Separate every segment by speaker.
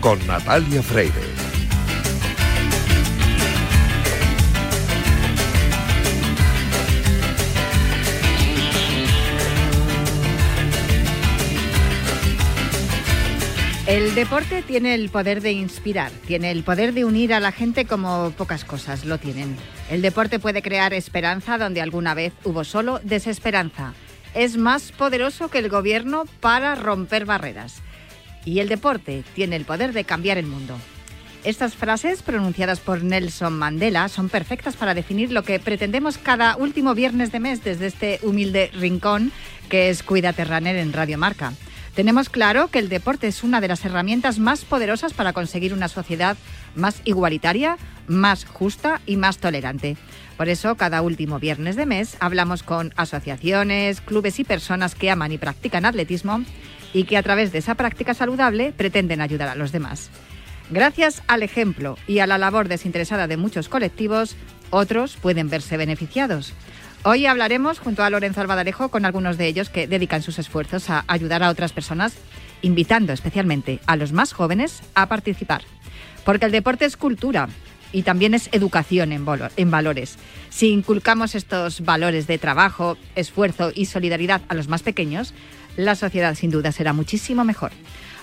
Speaker 1: con Natalia Freire.
Speaker 2: El deporte tiene el poder de inspirar, tiene el poder de unir a la gente como pocas cosas lo tienen. El deporte puede crear esperanza donde alguna vez hubo solo desesperanza. Es más poderoso que el gobierno para romper barreras. Y el deporte tiene el poder de cambiar el mundo. Estas frases, pronunciadas por Nelson Mandela, son perfectas para definir lo que pretendemos cada último viernes de mes desde este humilde rincón que es Cuídate Runner en Radio Marca. Tenemos claro que el deporte es una de las herramientas más poderosas para conseguir una sociedad más igualitaria, más justa y más tolerante. Por eso, cada último viernes de mes hablamos con asociaciones, clubes y personas que aman y practican atletismo y que a través de esa práctica saludable pretenden ayudar a los demás. Gracias al ejemplo y a la labor desinteresada de muchos colectivos, otros pueden verse beneficiados. Hoy hablaremos junto a Lorenzo Albadarejo con algunos de ellos que dedican sus esfuerzos a ayudar a otras personas, invitando especialmente a los más jóvenes a participar. Porque el deporte es cultura y también es educación en, en valores. Si inculcamos estos valores de trabajo, esfuerzo y solidaridad a los más pequeños, la sociedad sin duda será muchísimo mejor.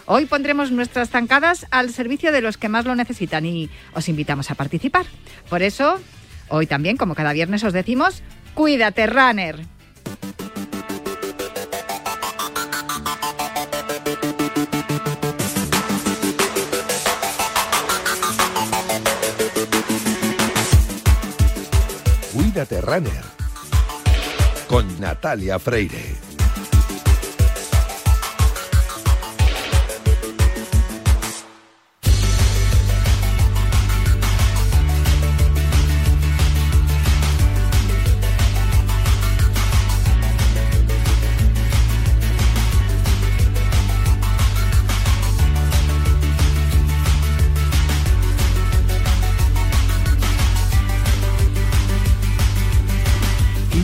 Speaker 2: Hoy pondremos nuestras zancadas al servicio de los que más lo necesitan y os invitamos a participar. Por eso, hoy también, como cada viernes os decimos, Cuídate, runner.
Speaker 1: Cuídate, runner. Con Natalia Freire.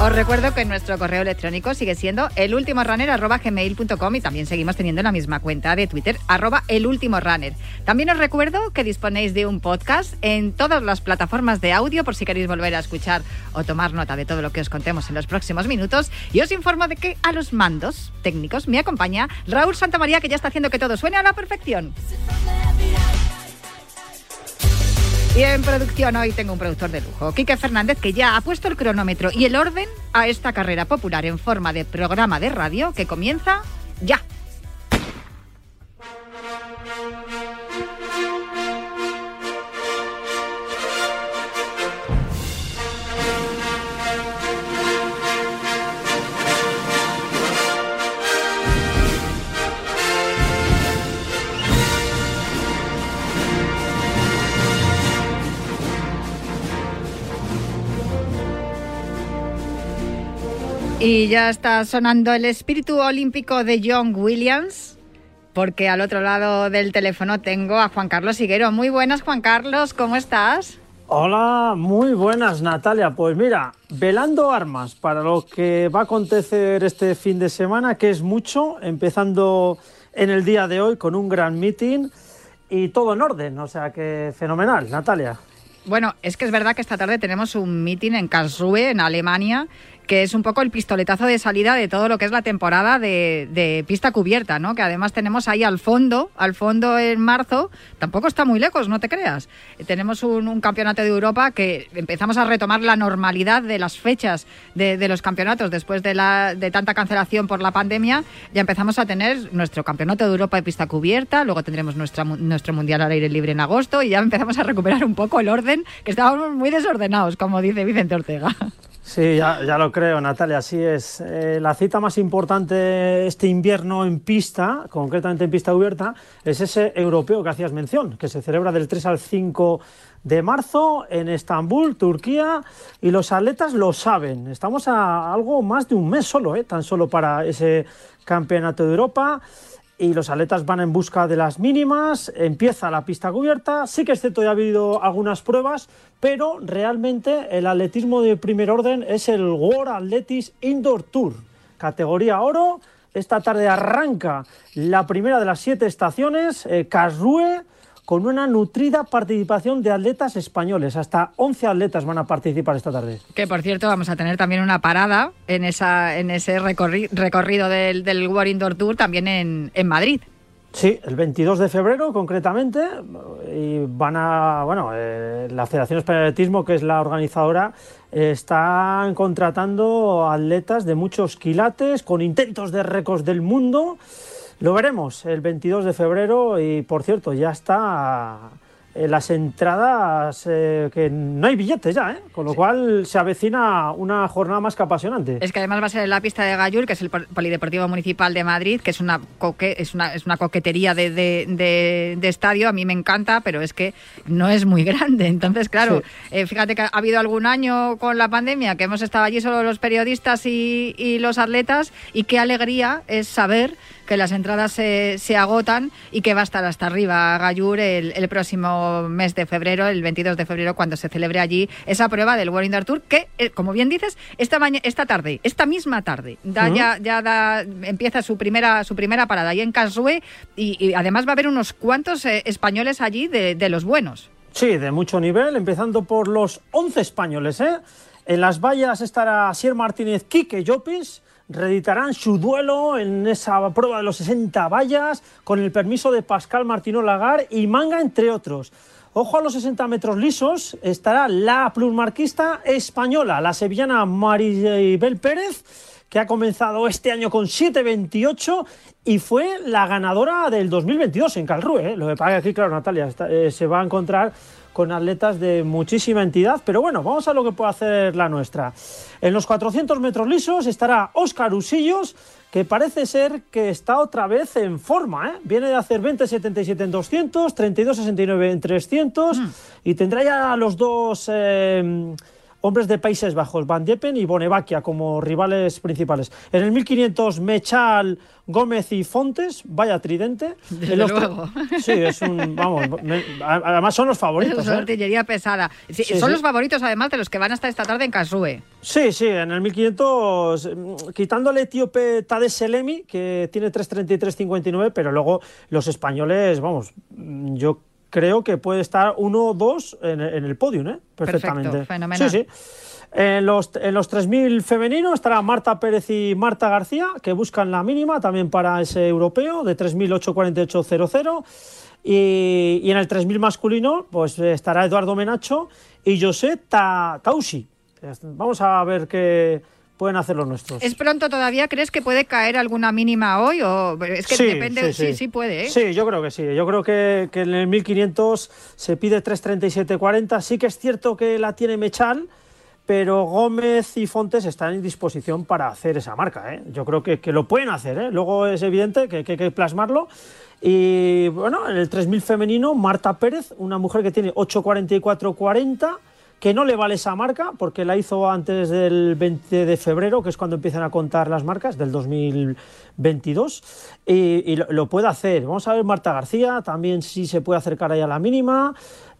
Speaker 2: Os recuerdo que nuestro correo electrónico sigue siendo elultimorunner.gmail.com y también seguimos teniendo la misma cuenta de Twitter, arroba elultimorunner. También os recuerdo que disponéis de un podcast en todas las plataformas de audio por si queréis volver a escuchar o tomar nota de todo lo que os contemos en los próximos minutos. Y os informo de que a los mandos técnicos me acompaña Raúl Santamaría, que ya está haciendo que todo suene a la perfección. Y en producción hoy tengo un productor de lujo, Quique Fernández, que ya ha puesto el cronómetro y el orden a esta carrera popular en forma de programa de radio que comienza ya. Y ya está sonando el espíritu olímpico de John Williams, porque al otro lado del teléfono tengo a Juan Carlos Higuero. Muy buenas, Juan Carlos, ¿cómo estás?
Speaker 3: Hola, muy buenas, Natalia. Pues mira, velando armas para lo que va a acontecer este fin de semana, que es mucho, empezando en el día de hoy con un gran meeting y todo en orden, o sea que fenomenal, Natalia.
Speaker 2: Bueno, es que es verdad que esta tarde tenemos un meeting en Karlsruhe, en Alemania, que es un poco el pistoletazo de salida de todo lo que es la temporada de, pista cubierta, ¿no? Que además tenemos ahí al fondo, al fondo en marzo, tampoco está muy lejos, no te creas. Tenemos un, campeonato de Europa que empezamos a retomar la normalidad de las fechas de, los campeonatos después de, la, de tanta cancelación por la pandemia. Ya empezamos a tener nuestro campeonato de Europa de pista cubierta, luego tendremos nuestra, nuestro mundial al aire libre en agosto y ya empezamos a recuperar un poco el orden, que estábamos muy desordenados, como dice Vicente Ortega.
Speaker 3: Sí, ya, lo creo, Natalia, así es. Eh, la cita más importante este invierno en pista, concretamente en pista abierta, es ese europeo que hacías mención, que se celebra del 3 al 5 de marzo en Estambul, Turquía, y los atletas lo saben. Estamos a algo más de un mes solo, eh, tan solo para ese campeonato de Europa. Y los atletas van en busca de las mínimas, empieza la pista cubierta, sí que es ya ha habido algunas pruebas, pero realmente el atletismo de primer orden es el World Athletics Indoor Tour, categoría oro, esta tarde arranca la primera de las siete estaciones, eh, con una nutrida participación de atletas españoles. Hasta 11 atletas van a participar esta tarde.
Speaker 2: Que por cierto, vamos a tener también una parada en, esa, en ese recorrido del, del World Indoor Tour también en, en Madrid.
Speaker 3: Sí, el 22 de febrero concretamente, y van a, bueno, eh, la Federación Española de Atletismo, que es la organizadora, están contratando atletas de muchos quilates, con intentos de récords del mundo. Lo veremos el 22 de febrero y, por cierto, ya está eh, las entradas, eh, que no hay billetes ya, ¿eh? con lo cual se avecina una jornada más que apasionante.
Speaker 2: Es que además va a ser en la pista de Gallur, que es el Polideportivo Municipal de Madrid, que es una, es una, es una coquetería de, de, estadio, a mí me encanta, pero es que no es muy grande. Entonces, claro, fíjate que ha habido algún año con la pandemia que hemos estado allí solo los periodistas y, y los atletas, y qué alegría es saber que las entradas se, se agotan y que va a estar hasta arriba Gallur el, el, próximo mes de febrero, el 22 de febrero, cuando se celebre allí esa prueba del World Indoor Tour, que, eh, como bien dices, esta, esta tarde, esta misma tarde, da, ya, ya da, empieza su primera, su primera parada ahí en Casue y, además va a haber unos cuantos eh, españoles allí de, de los buenos.
Speaker 3: Sí, de mucho nivel, empezando por los 11 españoles. ¿eh? En las vallas estará Sier Martínez, Quique Llopis, reeditarán su duelo en esa prueba de los 60 vallas con el permiso de Pascal Martino Lagar y Manga, entre otros. Ojo a los 60 metros lisos, estará la plusmarquista española, la sevillana Maribel Pérez, que ha comenzado este año con 7.28 y fue la ganadora del 2022 en Calrue. ¿eh? Lo que pasa aquí, claro, Natalia, eh, se va a encontrar con atletas de muchísima entidad, pero bueno, vamos a lo que puede hacer la nuestra. En los 400 metros lisos estará Óscar Usillos, que parece ser que está otra vez en forma. ¿eh? Viene de hacer 20.77 en 200, 32.69 en 300 mm. y tendrá ya los dos... Eh, hombres de Países Bajos, Van Diepen y Bonevaquia como rivales principales. En el 1500 Mechal, Gómez y Fontes, vaya tridente.
Speaker 2: Desde luego.
Speaker 3: Sí, es un, vamos, además son los favoritos.
Speaker 2: Son ¿eh? artillería pesada. son los favoritos además de los que van a estar esta tarde en Kasue.
Speaker 3: Sí, sí, en el 1500, mm, quitando al etíope Tades Selemi, que tiene 3.33.59, pero luego los españoles, vamos, yo creo que puede estar uno o dos en, el podio, ¿eh? Perfectamente.
Speaker 2: fenomenal.
Speaker 3: Sí, sí. En los, en los 3.000 femeninos estará Marta Pérez y Marta García, que buscan la mínima también para ese europeo de 3.848.00. Y, y en el 3.000 masculino pues estará Eduardo Menacho y José Tausi. Vamos a ver qué pueden hacer los nuestros.
Speaker 2: ¿Es pronto todavía? ¿Crees que puede caer alguna mínima hoy? O... Es que depende. Sí sí. puede. ¿eh?
Speaker 3: Sí, yo creo que sí. Yo creo que, que en el 1500 se pide 3.37.40. Sí que es cierto que la tiene Mechal, pero Gómez y Fontes están en disposición para hacer esa marca. ¿eh? Yo creo que, que, lo pueden hacer. ¿eh? Luego es evidente que, que, hay que plasmarlo. Y bueno, en el 3000 femenino, Marta Pérez, una mujer que tiene 8.44.40 que no le vale esa marca porque la hizo antes del 20 de febrero, que es cuando empiezan a contar las marcas del 2022, y, lo, puede hacer. Vamos a ver Marta García, también sí se puede acercar ahí a la mínima.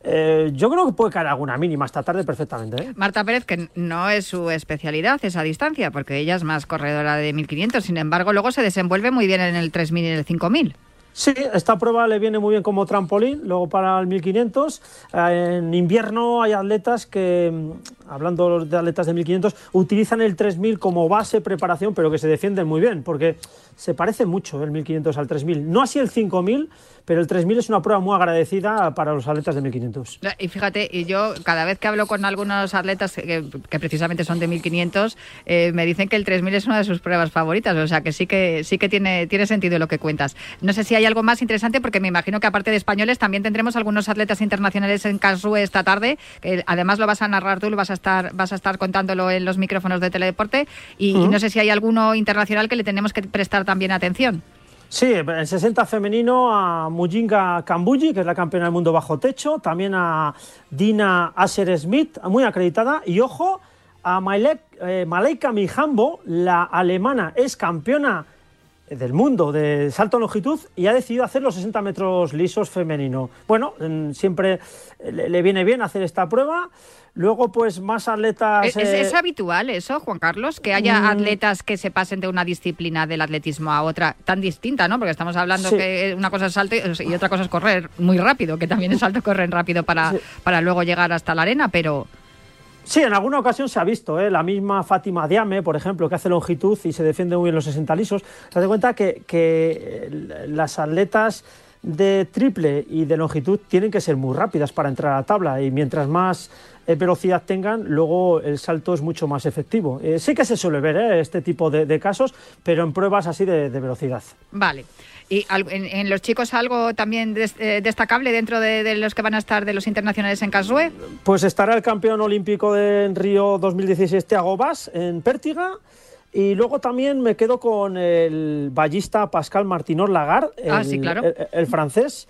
Speaker 3: Eh, yo creo que puede caer alguna mínima esta tarde perfectamente. ¿eh?
Speaker 2: Marta Pérez, que no es su especialidad esa distancia, porque ella es más corredora de 1500, sin embargo, luego se desenvuelve muy bien en el 3000 y el 5000.
Speaker 3: Sí, esta prueba le viene muy bien como trampolín, luego para el 1500. Eh, en invierno hay atletas que, mm, hablando de atletas de 1500, utilizan el 3000 como base, preparación, pero que se defienden muy bien, porque se parece mucho el 1500 al 3000. No así el 5000, pero el 3000 es una prueba muy agradecida para los atletas de 1500.
Speaker 2: Y fíjate, y yo cada vez que hablo con algunos atletas que, precisamente son de 1500, eh, me dicen que el 3000 es una de sus pruebas favoritas, o sea que sí que sí que tiene tiene sentido lo que cuentas. No sé si hay algo más interesante porque me imagino que aparte de españoles también tendremos algunos atletas internacionales en Karlsruhe esta tarde, que además lo vas a narrar tú, lo vas a estar vas a estar contándolo en los micrófonos de Teledeporte y, y no sé si hay alguno internacional que le tenemos que prestar también atención.
Speaker 3: Sí, en 60 femenino a Mujinga Kambuji, que es la campeona del mundo bajo techo, también a Dina Asher Smith, muy acreditada, y ojo a Malek, eh, Malaika Mihambo, la alemana, es campeona del mundo de salto en longitud y ha decidido hacer los 60 metros lisos femenino. Bueno, siempre le viene bien hacer esta prueba. Luego, pues más atletas.
Speaker 2: ¿Es, es, eh, habitual eso, Juan Carlos? Que haya mm. atletas que se pasen de una disciplina del atletismo a otra tan distinta, ¿no? Porque estamos hablando que una cosa es salto y, otra cosa es correr muy rápido, que también es salto correr rápido para, para luego llegar hasta la arena, pero.
Speaker 3: Sí, en alguna ocasión se ha visto, ¿eh? la misma Fátima Diame, por ejemplo, que hace longitud y se defiende muy bien los 60 lisos. Se da cuenta que, que eh, las atletas de triple y de longitud tienen que ser muy rápidas para entrar a la tabla y mientras más eh, velocidad tengan, luego el salto es mucho más efectivo. Eh, sí que se suele ver eh, este tipo de, casos, pero en pruebas así de, velocidad.
Speaker 2: Vale. ¿Y en, los chicos algo también destacable dentro de, los que van a estar de los internacionales en Casue?
Speaker 3: Pues estará el campeón olímpico de Río 2016, Thiago Bas, en Pértiga. Y luego también me quedo con el ballista Pascal Martinor Lagarde,
Speaker 2: ah, claro.
Speaker 3: el francés.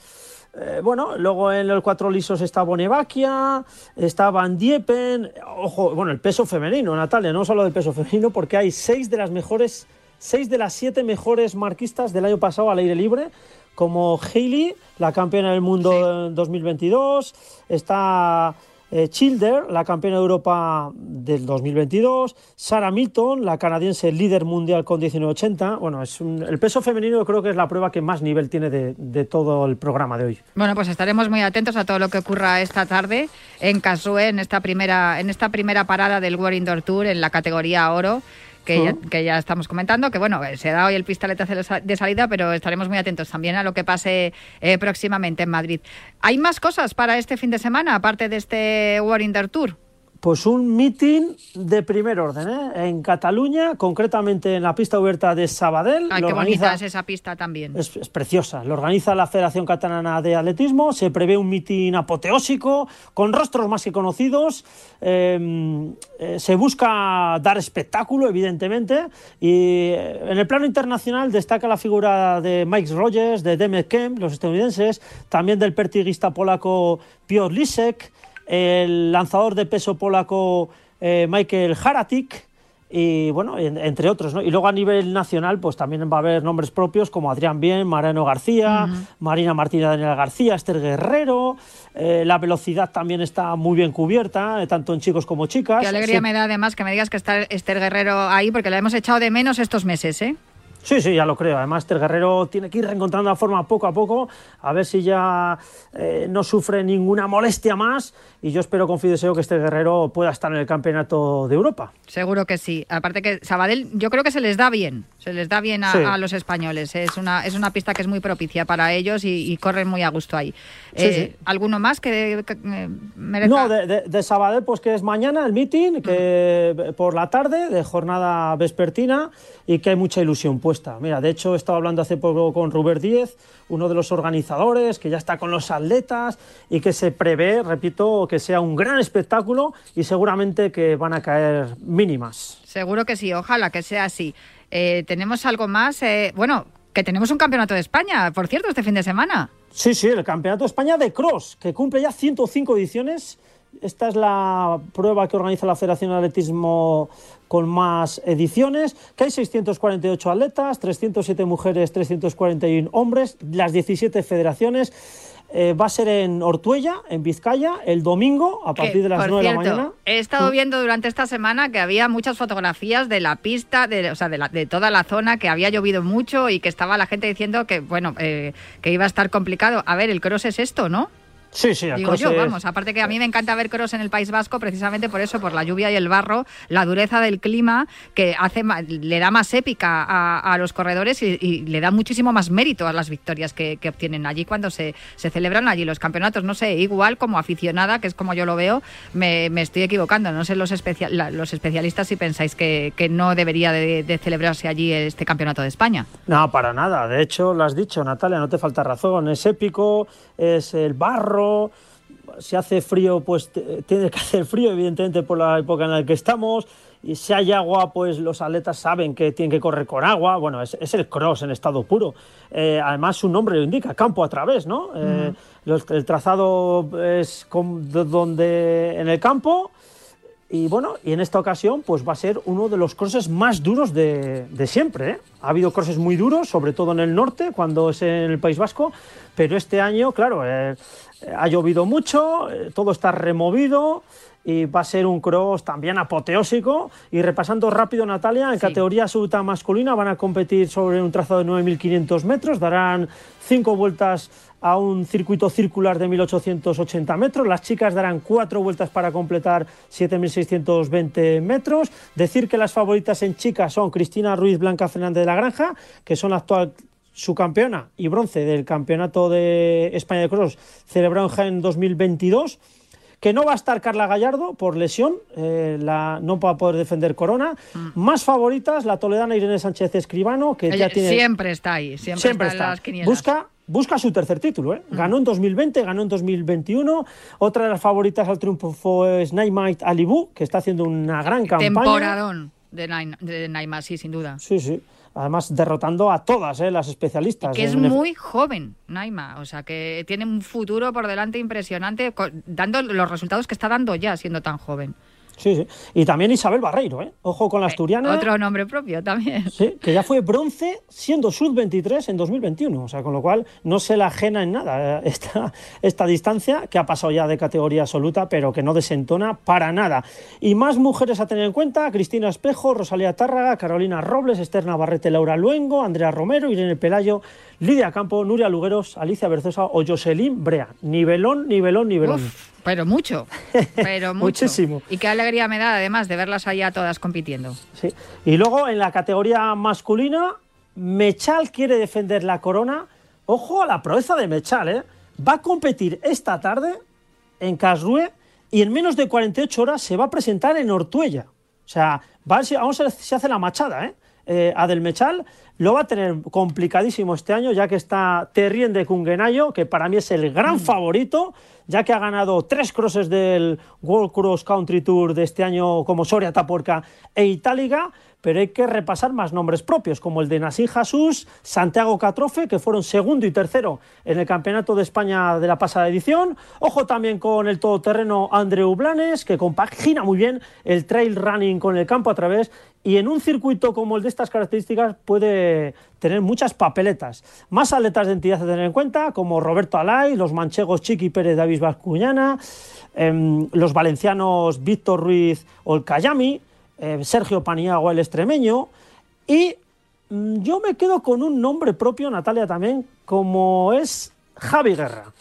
Speaker 3: Eh, bueno, luego en los cuatro lisos está Bonevaquia, está Van Diepen, ojo, bueno, el peso femenino, Natalia, no solo del peso femenino, porque hay seis de las mejores, seis de las siete mejores marquistas del año pasado al aire libre, como Hailey, la campeona del mundo en 2022, está eh, Childer, la campeona de Europa del 2022, Sarah Milton, la canadiense líder mundial con 1980. Bueno, es el peso femenino creo que es la prueba que más nivel tiene de, todo el programa de hoy.
Speaker 2: Bueno, pues estaremos muy atentos a todo lo que ocurra esta tarde en Casue, en esta primera, en esta primera parada del World Indoor Tour en la categoría oro que, ya, estamos comentando, que bueno, se da hoy el pistoletazo de salida, pero estaremos muy atentos también a lo que pase eh, próximamente en Madrid. ¿Hay más cosas para este fin de semana, aparte de este War Tour?
Speaker 3: Pues un meeting de primer orden, ¿eh? en Cataluña, concretamente en la pista abierta de Sabadell.
Speaker 2: Ay, qué bonita es esa pista también.
Speaker 3: Es, preciosa. Lo organiza la Federación Catalana de Atletismo. Se prevé un meeting apoteósico, con rostros más que conocidos. Em, eh, se busca dar espectáculo, evidentemente. Y eh, en el plano internacional destaca la figura de Mike Rogers, de Demet Kemp, los estadounidenses, también del pertiguista polaco Piotr Lisek el lanzador de peso polaco eh, Michael Haratik, y bueno, entre otros, ¿no? Y luego a nivel nacional, pues también va a haber nombres propios como Adrián Bien, Mariano García, Marina Martina Daniela García, Esther Guerrero. Eh, la velocidad también está muy bien cubierta, eh, tanto en chicos como chicas.
Speaker 2: Qué alegría me da además que me digas que está Esther Guerrero ahí, porque la hemos echado de menos estos meses, ¿eh?
Speaker 3: Sí, sí, ya lo creo. Además, este Guerrero tiene que ir reencontrando la forma poco a poco, a ver si ya eh, no sufre ninguna molestia más. Y yo espero, confío y deseo que este Guerrero pueda estar en el Campeonato de Europa.
Speaker 2: Seguro que sí. Aparte que Sabadell, yo creo que se les da bien, se les da bien a, los españoles. Es una, es una pista que es muy propicia para ellos y, corren muy a gusto ahí. Eh, ¿Alguno más que,
Speaker 3: eh, merezca? No, de, de, Sabadell, pues que es mañana el meeting, que por la tarde, de jornada vespertina, y que hay mucha ilusión puesta. Mira, de hecho, he estado hablando hace poco con Ruber Díez, uno de los organizadores, que ya está con los atletas y que se prevé, repito, que sea un gran espectáculo y seguramente que van a caer mínimas.
Speaker 2: Seguro que sí, ojalá que sea así. Eh, tenemos algo más, eh, bueno, que tenemos un campeonato de España, por cierto, este fin de semana.
Speaker 3: Sí, sí, el campeonato de España de cross, que cumple ya 105 ediciones. Esta es la prueba que organiza la Federación de Atletismo con más ediciones, que hay 648 atletas, 307 mujeres, 341 hombres, las 17 federaciones. Eh, va a ser en Ortuella, en Vizcaya, el domingo a partir de las 9 de la mañana.
Speaker 2: He estado viendo durante esta semana que había muchas fotografías de la pista, de, o sea, de, toda la zona, que había llovido mucho y que estaba la gente diciendo que, bueno, eh, que iba a estar complicado. A ver, el cross es esto, ¿no?
Speaker 3: Sí, sí,
Speaker 2: Digo yo, vamos, aparte que a mí me encanta ver cross en el País Vasco precisamente por eso, por la lluvia y el barro, la dureza del clima que hace le da más épica a, los corredores y, le da muchísimo más mérito a las victorias que, obtienen allí cuando se, celebran allí los campeonatos. No sé, igual como aficionada, que es como yo lo veo, me, estoy equivocando. No sé los, los especialistas si pensáis que, no debería de, celebrarse allí este campeonato de España.
Speaker 3: No, para nada. De hecho, lo has dicho, Natalia, no te falta razón. Es épico, es el barro si hace frío, pues tiene que hacer frío, evidentemente, por la época en la que estamos. Y si hay agua, pues los atletas saben que tienen que correr con agua. Bueno, es, el cross en estado puro. Eh, además, su nombre lo indica, campo a través, ¿no? Eh, el trazado es donde en el campo Y bueno, y en esta ocasión pues va a ser uno de los crosses más duros de, siempre. ¿eh? Ha habido crosses muy duros, sobre todo en el norte, cuando es en el País Vasco, pero este año, claro, eh, ha llovido mucho, eh, todo está removido y va a ser un cross también apoteósico. Y repasando rápido, Natalia, en categoría absoluta masculina van a competir sobre un trazado de 9.500 metros, darán cinco vueltas a un circuito circular de 1880 metros. Las chicas darán cuatro vueltas para completar 7620 metros. Decir que las favoritas en chicas son Cristina Ruiz Blanca Fernández de la Granja, que son la actual subcampeona y bronce del Campeonato de España de Cross celebrado en 2022 que no va a estar Carla Gallardo por lesión, eh, la, no va a poder defender Corona. Mm. Más favoritas, la toledana Irene Sánchez Escribano, que ya tiene...
Speaker 2: Siempre está ahí, siempre, está,
Speaker 3: Busca, busca su tercer título. ¿eh? Mm. Ganó en 2020, ganó en 2021. Otra de las favoritas al triunfo es Naimite Alibu, que está haciendo una gran campaña.
Speaker 2: Temporadón de, Naima, sí, sin duda.
Speaker 3: Sí, sí además derrotando a todas ¿eh? las especialistas.
Speaker 2: que es muy joven, Naima, o sea, que tiene un futuro por delante impresionante, dando los resultados que está dando ya siendo tan joven.
Speaker 3: Sí, sí. Y también Isabel Barreiro, ¿eh? Ojo con la eh, asturiana.
Speaker 2: otro nombre propio también.
Speaker 3: Sí, que ya fue bronce siendo sub-23 en 2021. O sea, con lo cual no se la ajena en nada eh, esta, esta distancia, que ha pasado ya de categoría absoluta, pero que no desentona para nada. Y más mujeres a tener en cuenta: Cristina Espejo, Rosalía Tárraga, Carolina Robles, Esther Navarrete, Laura Luengo, Andrea Romero, Irene Pelayo, Lidia Campo, Nuria Lugueros, Alicia Berzosa o Jocelyn Brea. Nivelón, nivelón, nivelón.
Speaker 2: Pero mucho, pero mucho.
Speaker 3: Muchísimo.
Speaker 2: Y qué alegría me da además de verlas allá todas compitiendo.
Speaker 3: Sí. Y luego en la categoría masculina, Mechal quiere defender la corona. Ojo a la proeza de Mechal, ¿eh? Va a competir esta tarde en Casrue y en menos de 48 horas se va a presentar en Ortuella. O sea, vamos a ver si se hace la machada, ¿eh? eh Adel Mechal lo va a tener complicadísimo este año, ya que está Terrien de Kungenayo, que para mí es el gran mm. favorito, ya que ha ganado tres crosses del World Cross Country Tour de este año como Soria Taporca e Itálica, pero hay que repasar más nombres propios, como el de Nassim Jesús, Santiago Catrofe, que fueron segundo y tercero en el Campeonato de España de la pasada edición. Ojo también con el todoterreno Andreu Blanes, que compagina muy bien el trail running con el campo a través y en un circuito como el de estas características puede tener muchas papeletas. Más atletas de entidad a tener en cuenta, como Roberto Alay, los manchegos Chiqui Pérez David Vascuñana, em, los valencianos Víctor Ruiz Olcayami, eh, Sergio Paniagua el extremeño, y mm, yo me quedo con un nombre propio, Natalia también, como es Javi Guerra.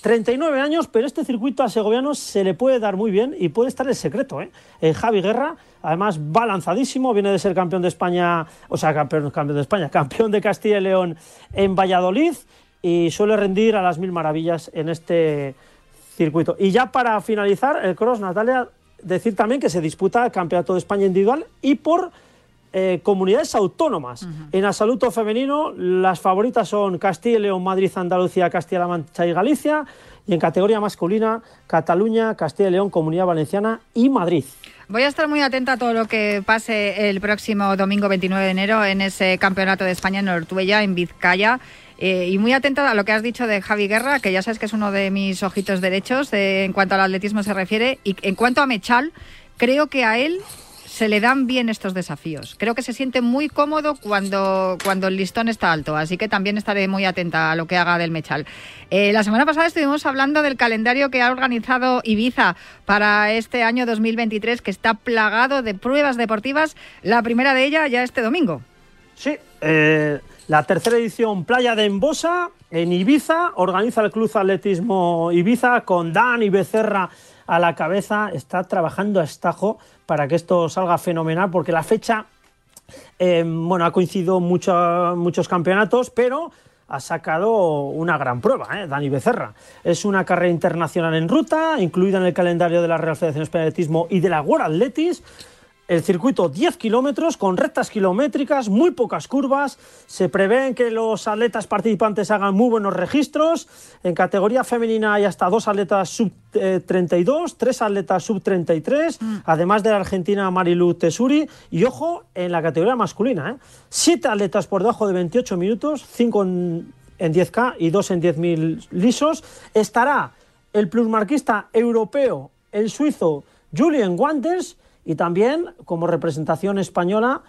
Speaker 3: 39 años, pero este circuito a segoviano se le puede dar muy bien y puede estar el secreto. ¿eh? eh Javi Guerra, además, va lanzadísimo, viene de ser campeón de España, o sea, campeón, campeón de España, campeón de Castilla y León en Valladolid y suele rendir a las mil maravillas en este circuito. Y ya para finalizar, el cross, Natalia, decir también que se disputa el Campeonato de España individual y por eh, comunidades autónomas. En absoluto femenino, las favoritas son Castilla y León, Madrid, Andalucía, Castilla-La Mancha y Galicia. Y en categoría masculina, Cataluña, Castilla y León, Comunidad Valenciana y Madrid.
Speaker 2: Voy a estar muy atenta a todo lo que pase el próximo domingo 29 de enero en ese Campeonato de España en Ortuella, en Vizcaya. Eh, y muy atenta a lo que has dicho de Javi Guerra, que ya sabes que es uno de mis ojitos derechos en cuanto al atletismo se refiere. Y en cuanto a Mechal, creo que a él se le dan bien estos desafíos. Creo que se siente muy cómodo cuando, cuando el listón está alto, así que también estaré muy atenta a lo que haga del Mechal. Eh, la semana pasada estuvimos hablando del calendario que ha organizado Ibiza para este año 2023, que está plagado de pruebas deportivas. La primera de ellas ya este domingo.
Speaker 3: Sí, eh, la tercera edición Playa de Embosa en Ibiza, organiza el Club Atletismo Ibiza con Dan y Becerra a la cabeza, está trabajando a estajo para que esto salga fenomenal, porque la fecha, eh, bueno, ha coincidido muchos campeonatos, pero ha sacado una gran prueba, ¿eh? Dani Becerra. Es una carrera internacional en ruta, incluida en el calendario de la Real Federación de Atletismo y de la World Athletics, el circuito 10 kilómetros con rectas kilométricas, muy pocas curvas. Se prevén que los atletas participantes hagan muy buenos registros. En categoría femenina hay hasta dos atletas sub 32, eh, tres atletas sub 33, mm. además de la argentina Marilu Tesuri. Y ojo, en la categoría masculina, ¿eh? siete atletas por debajo de 28 minutos, cinco en, en 10K y dos en 10.000 lisos. Estará el plusmarquista europeo, el suizo Julien Guantes y también como representación española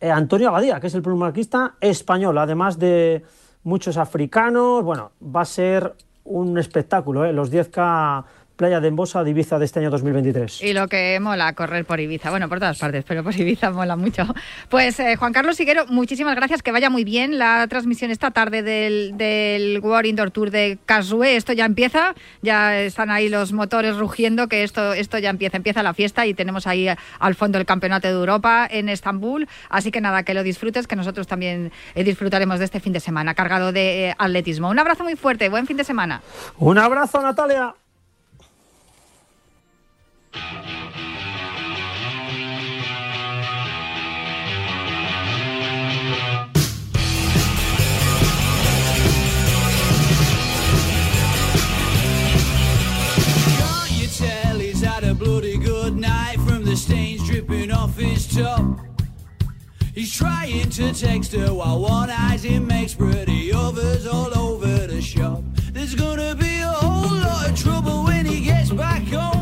Speaker 3: eh, Antonio Abadía, que es el plumarquista español, además de muchos africanos. Bueno, va a ser un espectáculo, ¿eh? los 10K Playa de Embosa de Ibiza de este año 2023.
Speaker 2: Y lo que mola correr por Ibiza, bueno, por todas partes, pero por Ibiza mola mucho. Pues eh, Juan Carlos Siguero, muchísimas gracias, que vaya muy bien la transmisión esta tarde del, del World Indoor Tour de Casue. Esto ya empieza, ya están ahí los motores rugiendo, que esto, esto ya empieza, empieza la fiesta y tenemos ahí al fondo el Campeonato de Europa en Estambul. Así que nada, que lo disfrutes, que nosotros también eh, disfrutaremos de este fin de semana cargado de eh, atletismo. Un abrazo muy fuerte, buen fin de semana.
Speaker 3: Un abrazo, Natalia. He's trying to text her while one eyes him makes pretty overs all over the shop. There's gonna be a whole lot of trouble when he gets back home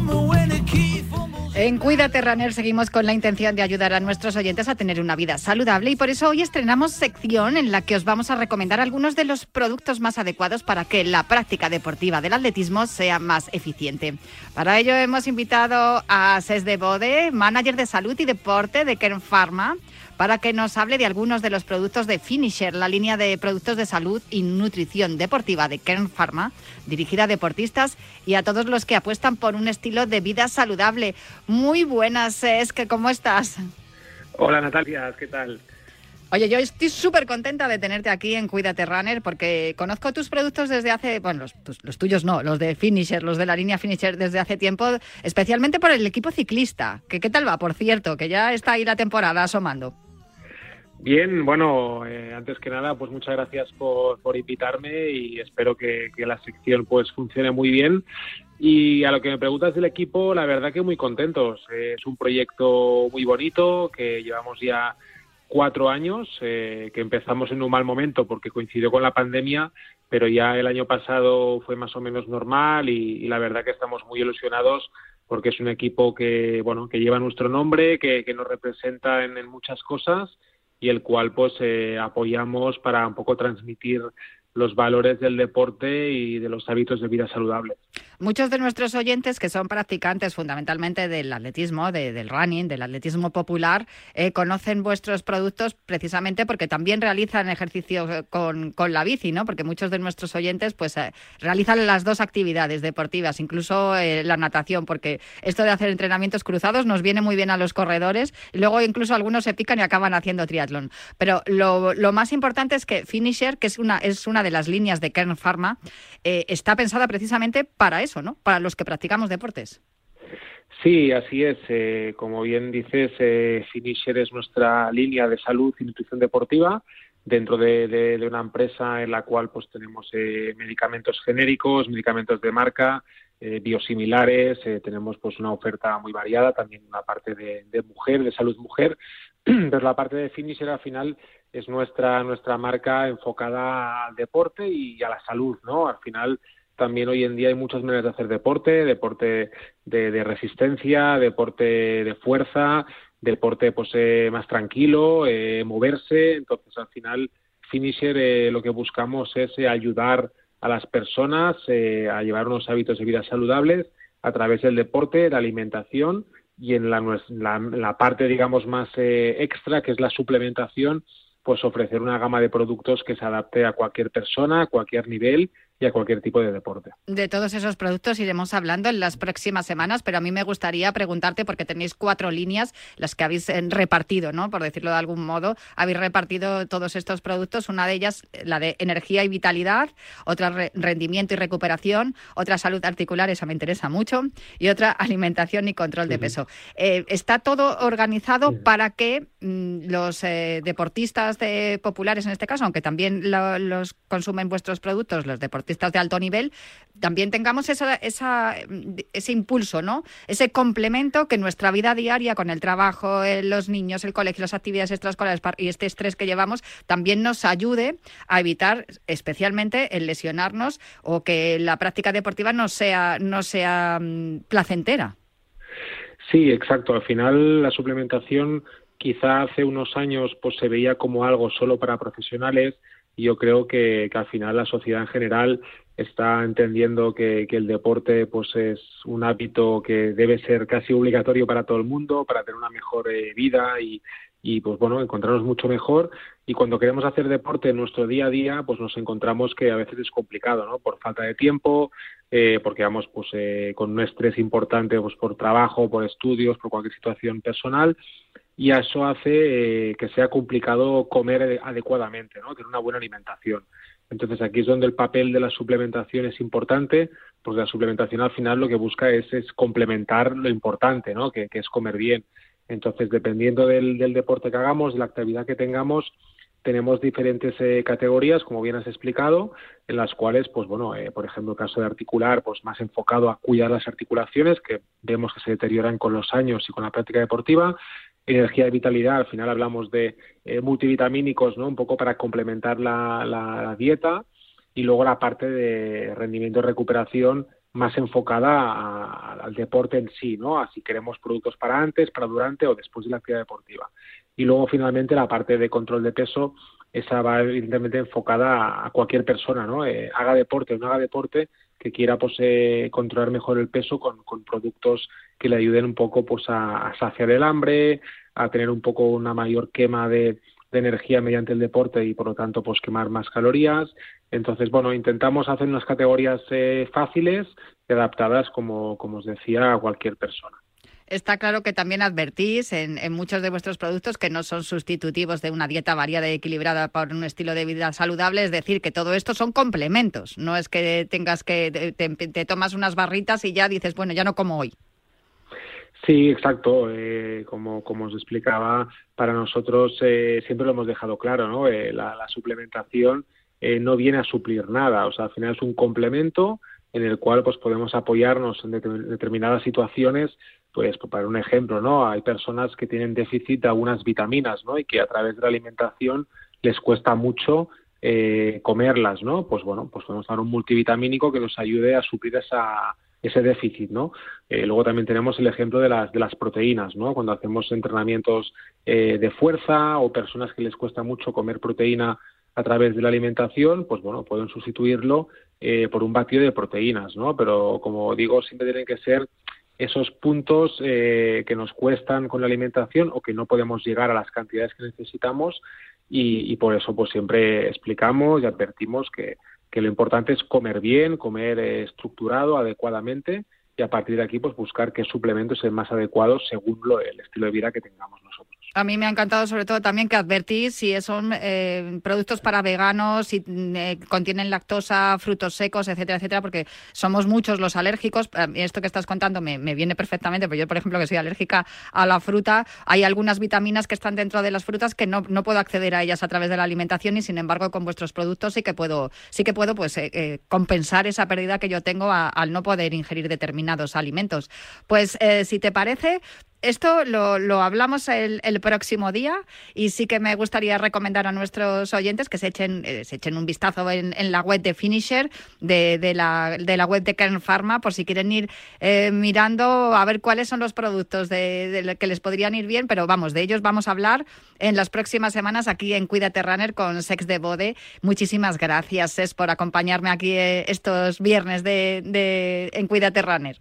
Speaker 3: En Cuídate Runner seguimos con la intención de ayudar a nuestros oyentes a tener una vida saludable y por eso hoy estrenamos sección en la que os vamos a recomendar algunos de los productos más adecuados para que la práctica deportiva del atletismo sea más eficiente. Para ello hemos invitado a Ses de Bode, manager de salud y deporte de Kern Pharma para que nos hable de algunos de los productos de Finisher, la línea de productos de salud y nutrición deportiva de Kern Pharma, dirigida a deportistas y a todos los que apuestan por un estilo de vida saludable. Muy buenas, es que ¿cómo estás?
Speaker 4: Hola Natalia, ¿qué tal?
Speaker 2: Oye, yo estoy súper contenta de tenerte aquí en Cuídate Runner porque conozco tus productos desde hace, bueno, los, tuyos no, los de Finisher, los de la línea Finisher desde hace tiempo, especialmente por el equipo ciclista. Que, ¿Qué tal va, por cierto? Que ya está ahí la temporada asomando.
Speaker 4: Bien, bueno, eh, antes que nada, pues muchas gracias por, por invitarme y espero que, la sección pues funcione muy bien. Y a lo que me preguntas del equipo, la verdad que muy contentos. es un proyecto muy bonito que llevamos ya cuatro años, eh, que empezamos en un mal momento porque coincidió con la pandemia, pero ya el año pasado fue más o menos normal y, la verdad que estamos muy ilusionados porque es un equipo que, bueno, que lleva nuestro nombre, que, nos representa en muchas cosas y el cual pues eh, apoyamos para un poco transmitir los valores del deporte y de los hábitos de vida saludables.
Speaker 2: Muchos de nuestros oyentes que son practicantes fundamentalmente del atletismo, del running, del atletismo popular, eh, conocen vuestros productos precisamente porque también realizan ejercicio eh, con, la bici, ¿no? Porque muchos de nuestros oyentes pues eh, realizan las dos actividades deportivas, incluso la natación, porque esto de hacer entrenamientos cruzados nos viene muy bien a los corredores luego incluso algunos se pican y acaban haciendo triatlón. Pero lo, lo más importante es que Finisher, que es una, es una de las líneas de Kern Pharma, está pensada precisamente para eso Para los que practicamos deportes.
Speaker 4: Sí, así es. Eh, como bien dices, eh, Finisher es nuestra línea de salud y nutrición deportiva dentro de, una empresa en la cual pues tenemos eh, medicamentos genéricos, medicamentos de marca, biosimilares, tenemos pues una oferta muy variada, también una parte de, de mujer, de salud mujer, pero la parte de Finisher al final es nuestra nuestra marca enfocada al deporte y a la salud, ¿no? Al final también hoy en día hay muchas maneras de hacer deporte, deporte de, resistencia, deporte de fuerza, deporte pues eh, más tranquilo, eh, moverse. Entonces, al final, Finisher eh, lo que buscamos es ayudar a las personas a llevar unos hábitos de vida saludables a través del deporte, la alimentación y en la, la parte, digamos, más extra, que es la suplementación, pues ofrecer una gama de productos que se adapte a cualquier persona, a cualquier nivel y a cualquier tipo de deporte.
Speaker 2: De todos esos productos iremos hablando en las próximas semanas, pero a mí me gustaría preguntarte, porque tenéis cuatro líneas, las que habéis eh, repartido, ¿no? Por decirlo de algún modo, habéis repartido todos estos productos, una de ellas la de energía y vitalidad, otra rendimiento y recuperación, otra salud articular, esa me interesa mucho, y otra alimentación y control de peso. Eh, ¿Está todo organizado para que mm, los eh, deportistas de, populares, en este caso, aunque también los consumen vuestros productos, los deportistas, de alto nivel, también tengamos esa, ese impulso, ¿no? Ese complemento que nuestra vida diaria con el trabajo, los niños, el colegio, las actividades extraescolares y este estrés que llevamos también nos ayude a evitar especialmente el lesionarnos o que la práctica deportiva no sea, no sea mm, placentera.
Speaker 4: Sí, exacto. Al final la suplementación quizá hace unos años pues se veía como algo solo para profesionales y yo creo que, al final la sociedad en general está entendiendo que, el deporte pues es un hábito que debe ser casi obligatorio para todo el mundo para tener una mejor eh, vida y, y pues bueno encontrarnos mucho mejor. Y cuando queremos hacer deporte en nuestro día a día pues nos encontramos que a veces es complicado no por falta de tiempo eh, porque vamos pues eh, con un estrés importante pues por trabajo por estudios por cualquier situación personal y eso hace eh, que sea complicado comer adecuadamente, ¿no? tener una buena alimentación. Entonces aquí es donde el papel de la suplementación es importante, porque la suplementación al final lo que busca es, complementar lo importante, ¿no? que, es comer bien. Entonces, dependiendo del, deporte que hagamos, de la actividad que tengamos, tenemos diferentes eh, categorías, como bien has explicado, en las cuales, pues bueno, eh, por ejemplo, el caso de articular, pues más enfocado a cuidar las articulaciones, que vemos que se deterioran con los años y con la práctica deportiva, energía de vitalidad, al final hablamos de eh, multivitamínicos, ¿no? Un poco para complementar la, dieta y luego la parte de rendimiento y recuperación más enfocada al deporte en sí, ¿no? Así queremos productos para antes, para durante o después de la actividad deportiva. Y luego finalmente la parte de control de peso, esa va evidentemente enfocada a, cualquier persona, ¿no? Eh, haga deporte o no haga deporte, que quiera pues eh, controlar mejor el peso con, con, productos que le ayuden un poco pues a, saciar el hambre, a tener un poco una mayor quema de, energía mediante el deporte y por lo tanto pues quemar más calorías. Entonces, bueno, intentamos hacer unas categorías eh, fáciles y adaptadas, como, como os decía, a cualquier persona.
Speaker 2: Está claro que también advertís en, muchos de vuestros productos que no son sustitutivos de una dieta variada y equilibrada por un estilo de vida saludable, es decir, que todo esto son complementos, no es que tengas que te, tomas unas barritas y ya dices, bueno, ya no como hoy.
Speaker 4: Sí, exacto. Eh, como, como os explicaba, para nosotros eh, siempre lo hemos dejado claro, ¿no? Eh, la, suplementación no viene a suplir nada, o sea, al final es un complemento en el cual pues podemos apoyarnos en determinadas situaciones pues para un ejemplo, ¿no? Hay personas que tienen déficit de algunas vitaminas, ¿no? Y que a través de la alimentación les cuesta mucho eh, comerlas, ¿no? Pues bueno, pues podemos dar un multivitamínico que nos ayude a suplir esa, ese déficit, ¿no? Eh, luego también tenemos el ejemplo de las, de las proteínas, ¿no? Cuando hacemos entrenamientos eh, de fuerza o personas que les cuesta mucho comer proteína a través de la alimentación, pues bueno, pueden sustituirlo por un batido de proteínas, ¿no? Pero como digo, siempre tienen que ser esos puntos eh, que nos cuestan con la alimentación o que no podemos llegar a las cantidades que necesitamos y, por eso pues siempre explicamos y advertimos que, que, lo importante es comer bien, comer eh, estructurado, adecuadamente y a partir de aquí pues buscar qué suplemento es el más adecuado según lo, el estilo de vida que tengamos nosotros.
Speaker 2: A mí me ha encantado sobre todo también que advertís si son eh, productos para veganos, si eh, contienen lactosa, frutos secos, etcétera, etcétera, porque somos muchos los alérgicos. Esto que estás contando me, viene perfectamente, pero yo, por ejemplo, que soy alérgica a la fruta, hay algunas vitaminas que están dentro de las frutas que no, no puedo acceder a ellas a través de la alimentación y, sin embargo, con vuestros productos sí que puedo, sí que puedo pues eh, compensar esa pérdida que yo tengo al no poder ingerir determinados alimentos. Pues, si te parece, esto lo, hablamos el, próximo día y sí que me gustaría recomendar a nuestros oyentes que se echen, eh, se echen un vistazo en, la web de Finisher, de, la, de la web de Kern Pharma, por si quieren ir eh, mirando a ver cuáles son los productos de, que les podrían ir bien, pero vamos, de ellos vamos a hablar en las próximas semanas aquí en Cuídate Runner con Sex de Bode. Muchísimas gracias, Ses, por acompañarme aquí eh, estos viernes de, en Cuídate Runner.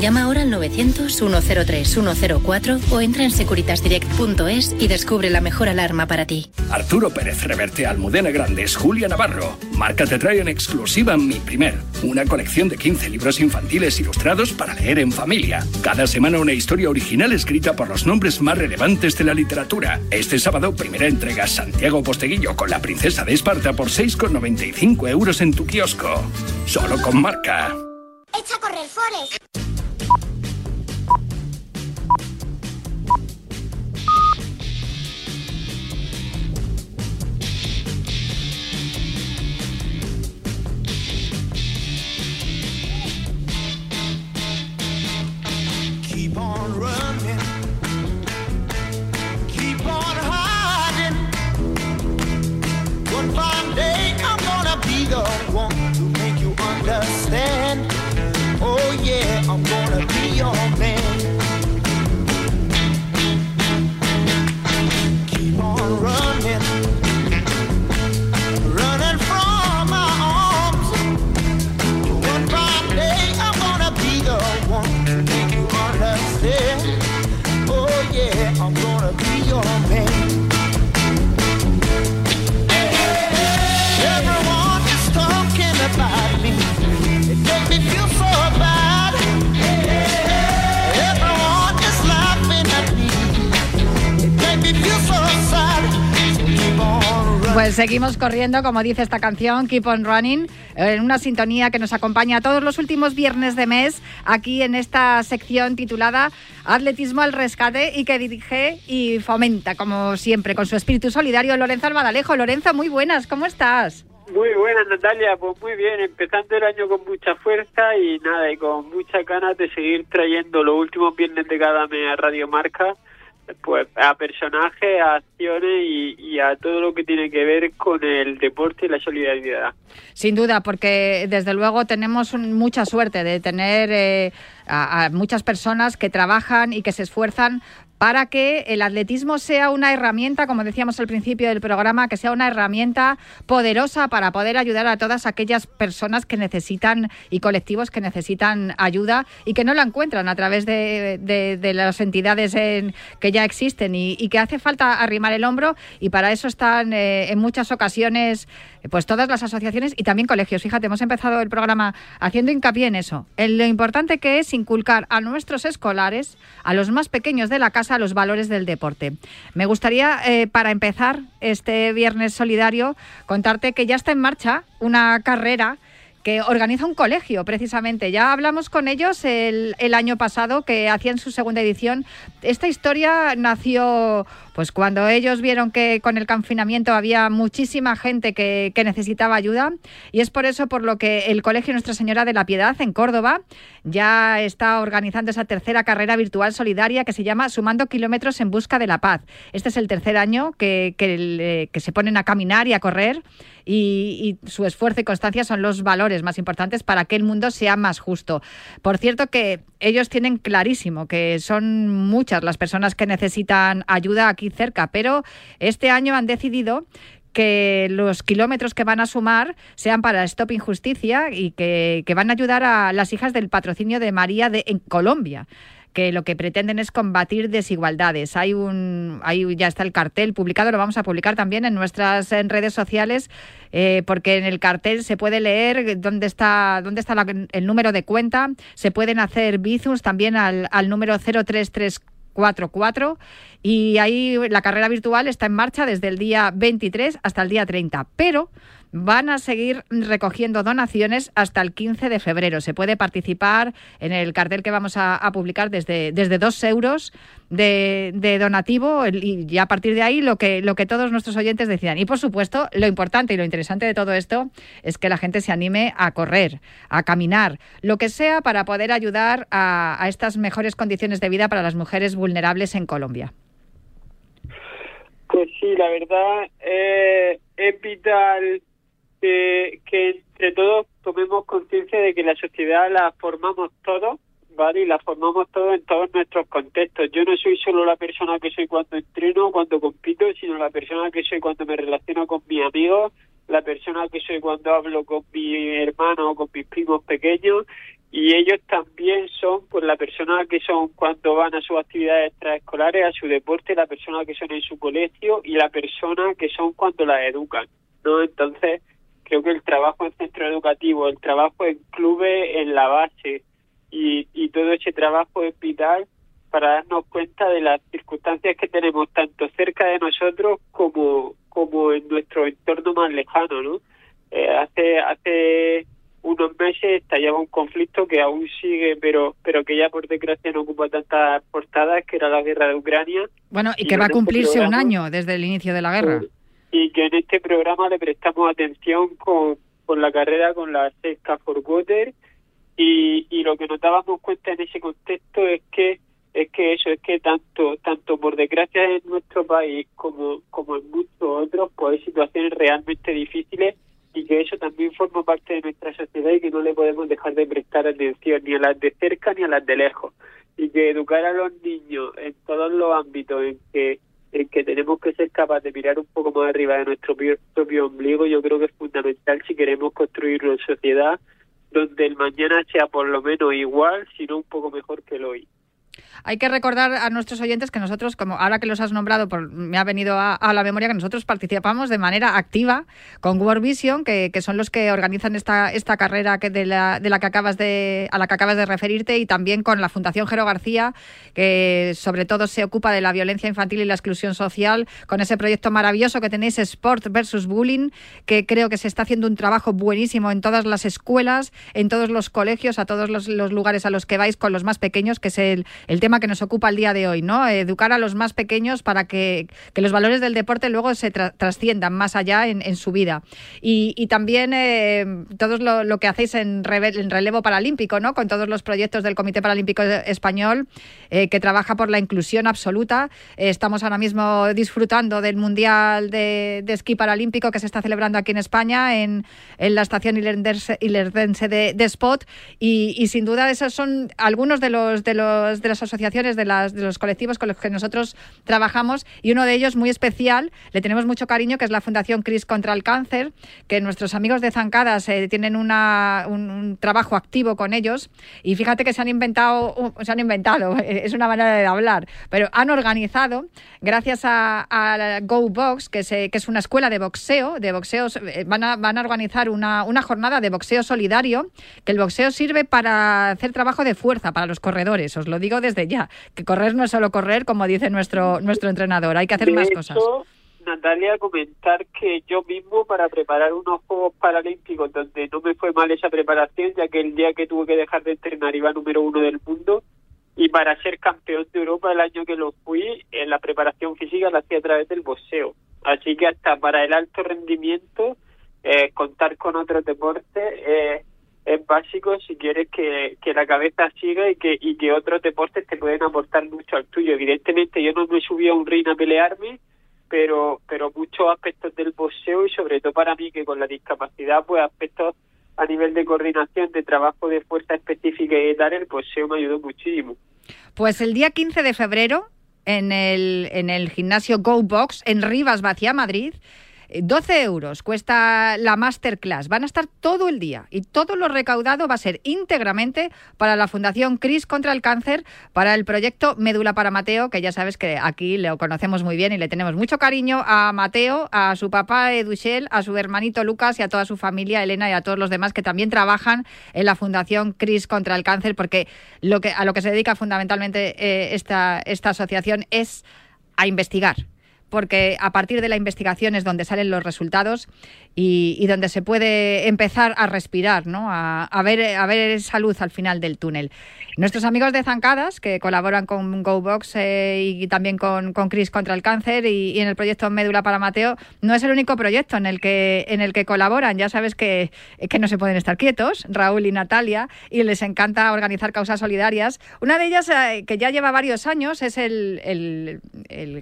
Speaker 5: Llama ahora al 900-103-104 o entra en securitasdirect.es y descubre la mejor alarma para ti.
Speaker 6: Arturo Pérez Reverte Almudena Grandes, Julia Navarro. Marca te trae en exclusiva Mi Primer, una colección de 15 libros infantiles ilustrados para leer en familia. Cada semana una historia original escrita por los nombres más relevantes de la literatura. Este sábado, primera entrega Santiago Posteguillo con la princesa de Esparta por 6,95 euros en tu kiosco. Solo con marca.
Speaker 7: Echa a correr, Forest.
Speaker 2: Seguimos corriendo, como dice esta canción, Keep on Running, en una sintonía que nos acompaña todos los últimos viernes de mes aquí en esta sección titulada Atletismo al Rescate y que dirige y fomenta, como siempre, con su espíritu solidario, Lorenzo Albadalejo. Lorenzo, muy buenas, ¿cómo estás?
Speaker 7: Muy buenas, Natalia. Pues muy bien, empezando el año con mucha fuerza y nada, y con muchas ganas de seguir trayendo los últimos viernes de cada mes a Radio Marca pues a personajes, a acciones y, a todo lo que tiene que ver con el deporte y la solidaridad.
Speaker 2: Sin duda, porque desde luego tenemos mucha suerte de tener eh, a, muchas personas que trabajan y que se esfuerzan para que el atletismo sea una herramienta, como decíamos al principio del programa, que sea una herramienta poderosa para poder ayudar a todas aquellas personas que necesitan y colectivos que necesitan ayuda y que no la encuentran a través de, las entidades que ya existen y, que hace falta arrimar el hombro y para eso están eh, en muchas ocasiones pues todas las asociaciones y también colegios. Fíjate, hemos empezado el programa haciendo hincapié en eso, en lo importante que es inculcar a nuestros escolares, a los más pequeños de la casa, los valores del deporte. Me gustaría, eh, para empezar este Viernes Solidario, contarte que ya está en marcha una carrera que organiza un colegio, precisamente. Ya hablamos con ellos el, el, año pasado, que hacían su segunda edición. Esta historia nació pues cuando ellos vieron que con el confinamiento había muchísima gente que, necesitaba ayuda. Y es por eso por lo que el Colegio Nuestra Señora de la Piedad en Córdoba ya está organizando esa tercera carrera virtual solidaria que se llama Sumando Kilómetros en Busca de la Paz. Este es el tercer año que, que, que se ponen a caminar y a correr y, su esfuerzo y constancia son los valores más importantes para que el mundo sea más justo. Por cierto que ellos tienen clarísimo que son muchas las personas que necesitan ayuda aquí cerca, pero este año han decidido que los kilómetros que van a sumar sean para Stop Injusticia y que, que, van a ayudar a las hijas del patrocinio de María de, en Colombia que lo que pretenden es combatir desigualdades. Hay un, ahí ya está el cartel publicado, lo vamos a publicar también en nuestras redes sociales, eh, porque en el cartel se puede leer dónde está, dónde está el número de cuenta, se pueden hacer bizums también al, al número 03344 y ahí la carrera virtual está en marcha desde el día 23 hasta el día 30, pero van a seguir recogiendo donaciones hasta el 15 de febrero. Se puede participar en el cartel que vamos a, publicar desde, desde dos euros de, donativo y a partir de ahí lo que, lo que todos nuestros oyentes decidan. Y por supuesto, lo importante y lo interesante de todo esto es que la gente se anime a correr, a caminar, lo que sea para poder ayudar a, estas mejores condiciones de vida para las mujeres vulnerables en Colombia.
Speaker 7: Pues sí, la verdad eh, es vital que, entre todos tomemos conciencia de que la sociedad la formamos todos, ¿vale? Y la formamos todos en todos nuestros contextos. Yo no soy solo la persona que soy cuando entreno, cuando compito, sino la persona que soy cuando me relaciono con mis amigos, la persona que soy cuando hablo con mi hermano o con mis primos pequeños y ellos también son pues la persona que son cuando van a sus actividades extraescolares, a su deporte, la persona que son en su colegio y la persona que son cuando la educan, ¿no? Entonces, creo que el trabajo en centro educativo, el trabajo en clubes en la base y, y todo ese trabajo es vital para darnos cuenta de las circunstancias que tenemos tanto cerca de nosotros como, como en nuestro entorno más lejano, ¿no? Eh, hace hace unos meses estallaba un conflicto que aún sigue, pero pero que ya por desgracia no ocupa tantas portadas, que era la guerra de Ucrania.
Speaker 2: Bueno, y, que va a cumplirse un año desde el inicio de la guerra
Speaker 7: y que en este programa le prestamos atención con, con la carrera con la Sesca for Water. Y, y lo que nos dábamos cuenta en ese contexto es que es que eso es que tanto tanto por desgracia en nuestro país como como en muchos otros pues hay situaciones realmente difíciles y que eso también forma parte de nuestra sociedad y que no le podemos dejar de prestar atención ni a las de cerca ni a las de lejos. Y que educar a los niños en todos los ámbitos en que en que tenemos que ser capaces de mirar un poco más arriba de nuestro propio, ombligo, yo creo que es fundamental si queremos construir una sociedad donde el mañana sea por lo menos igual, sino un poco mejor que el hoy.
Speaker 2: Hay que recordar a nuestros oyentes que nosotros, como ahora que los has nombrado, por, me ha venido a, la memoria que nosotros participamos de manera activa con World Vision, que, son los que organizan esta, esta carrera que de, la, que acabas de, a la que acabas de referirte, y también con la Fundación Jero García, que sobre todo se ocupa de la violencia infantil y la exclusión social, con ese proyecto maravilloso que tenéis, Sport versus Bullying, que creo que se está haciendo un trabajo buenísimo en todas las escuelas, en todos los colegios, a todos los, lugares a los que vais con los más pequeños, que es el, el tema que nos ocupa el día de hoy, ¿no? Educar a los más pequeños para que, los valores del deporte luego se trasciendan más allá en, su vida. Y, también eh, todo lo, que hacéis en, relevo paralímpico, ¿no? Con todos los proyectos del Comité Paralímpico Español, eh, que trabaja por la inclusión absoluta. Eh, estamos ahora mismo disfrutando del Mundial de, Esquí Paralímpico que se está celebrando aquí en España, en, la estación ilerdense de, de Spot. Y, sin duda esos son algunos de los de los de las asociaciones de, las, de los colectivos con los que nosotros trabajamos y uno de ellos muy especial, le tenemos mucho cariño, que es la Fundación CRIS contra el Cáncer, que nuestros amigos de Zancadas eh, tienen una, un, trabajo activo con ellos y fíjate que se han inventado, se han inventado, es una manera de hablar, pero han organizado, gracias a, a GoBox, que, es una escuela de boxeo, de boxeo, eh, van a, van a organizar una, una jornada de boxeo solidario, que el boxeo sirve para hacer trabajo de fuerza para los corredores, os lo digo desde ya, que correr no es solo correr, como dice nuestro, nuestro entrenador, hay que hacer más cosas.
Speaker 7: Natalia, comentar que yo mismo para preparar unos Juegos Paralímpicos donde no me fue mal esa preparación, ya que el día que tuve que dejar de entrenar iba número uno del mundo, y para ser campeón de Europa el año que lo fui, en la preparación física la hacía a través del boxeo. Así que hasta para el alto rendimiento, eh, contar con otro deporte eh, es básico si quieres que, la cabeza siga y que, y que otros deportes te pueden aportar mucho al tuyo. Evidentemente yo no me subí a un ring a pelearme, pero, pero muchos aspectos del boxeo y sobre todo para mí que con la discapacidad, pues aspectos a nivel de coordinación, de trabajo de fuerza específica y tal, el boxeo me ayudó muchísimo.
Speaker 2: Pues el día 15 de febrero, en el, en el gimnasio Go Box, en Rivas, Vacía, Madrid, 12 euros cuesta la masterclass. Van a estar todo el día y todo lo recaudado va a ser íntegramente para la Fundación CRIS contra el Cáncer, para el proyecto Médula para Mateo, que ya sabes que aquí lo conocemos muy bien y le tenemos mucho cariño a Mateo, a su papá Educhel, a su hermanito Lucas y a toda su familia, Elena y a todos los demás que también trabajan en la Fundación CRIS contra el Cáncer, porque lo que, a lo que se dedica fundamentalmente eh, esta, esta asociación es a investigar porque a partir de la investigación es donde salen los resultados y, donde se puede empezar a respirar, ¿no? a, ver, esa luz al final del túnel. Nuestros amigos de Zancadas, que colaboran con GoBox eh, y también con, Cris contra el cáncer y, en el proyecto Médula para Mateo, no es el único proyecto en el que, en el que colaboran. Ya sabes que, no se pueden estar quietos, Raúl y Natalia, y les encanta organizar causas solidarias. Una de ellas, eh, que ya lleva varios años, es el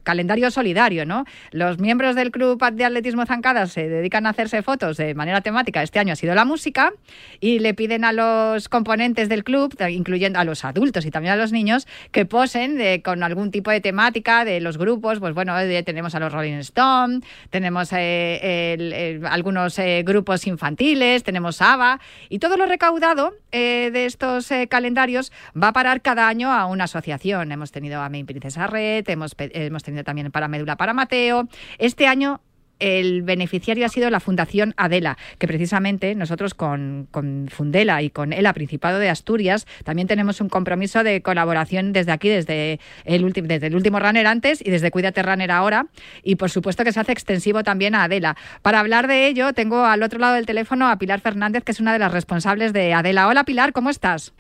Speaker 2: calendario solidario. ¿No? Los miembros del Club de Atletismo Zancadas se dedican a hacerse fotos de manera temática. Este año ha sido la música y le piden a los componentes del club, incluyendo a los adultos y también a los niños, que posen con algún tipo de temática de los grupos. Pues bueno, tenemos a los Rolling Stone, tenemos eh, algunos eh, grupos infantiles, tenemos ABBA y todo lo recaudado eh, de estos calendarios va a parar cada año a una asociación. Hemos tenido a Main Princesa Red, hemos, hemos tenido también para Médula para Mateo. Este año el beneficiario ha sido la Fundación Adela, que precisamente nosotros con, Fundela y con ELA Principado de Asturias también tenemos un compromiso de colaboración desde aquí, desde el, desde el último runner antes y desde Cuídate Runner ahora. Y por supuesto que se hace extensivo también a Adela. Para hablar de ello, tengo al otro lado del teléfono a Pilar Fernández, que es una de las responsables de Adela. Hola Pilar, ¿cómo estás?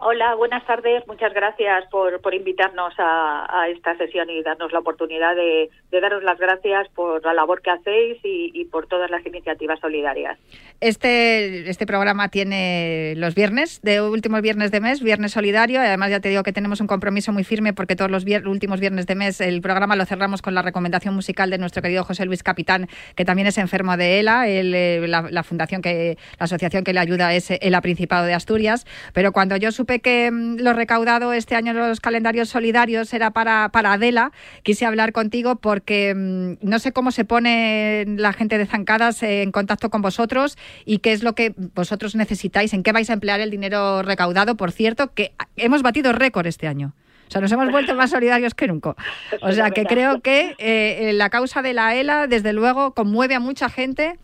Speaker 8: Hola, buenas tardes. Muchas gracias por, por invitarnos a, esta sesión y darnos la oportunidad de, daros las gracias por la labor que hacéis y, por todas las iniciativas solidarias.
Speaker 2: Este, este programa tiene los viernes, de últimos viernes de mes, viernes solidario. Además, ya te digo que tenemos un compromiso muy firme porque todos los últimos viernes de mes el programa lo cerramos con la recomendación musical de nuestro querido José Luis Capitán, que también es enfermo de ELA, eh, la, fundación que, la asociación que le ayuda es ELA Principado de Asturias. Pero cuando yo que mm, lo recaudado este año en los calendarios solidarios era para, para Adela. Quise hablar contigo porque mm, no sé cómo se pone la gente de Zancadas en contacto con vosotros y qué es lo que vosotros necesitáis, en qué vais a emplear el dinero recaudado. Por cierto, que hemos batido récord este año. O sea, nos hemos vuelto más solidarios que nunca. O sea, que creo que eh, la causa de la ELA, desde luego, conmueve a mucha gente.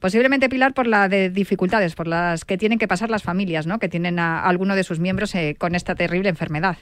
Speaker 2: Posiblemente, Pilar, por la de dificultades, por las que tienen que pasar las familias, ¿no? Que tienen a, alguno de sus miembros eh, con esta terrible enfermedad.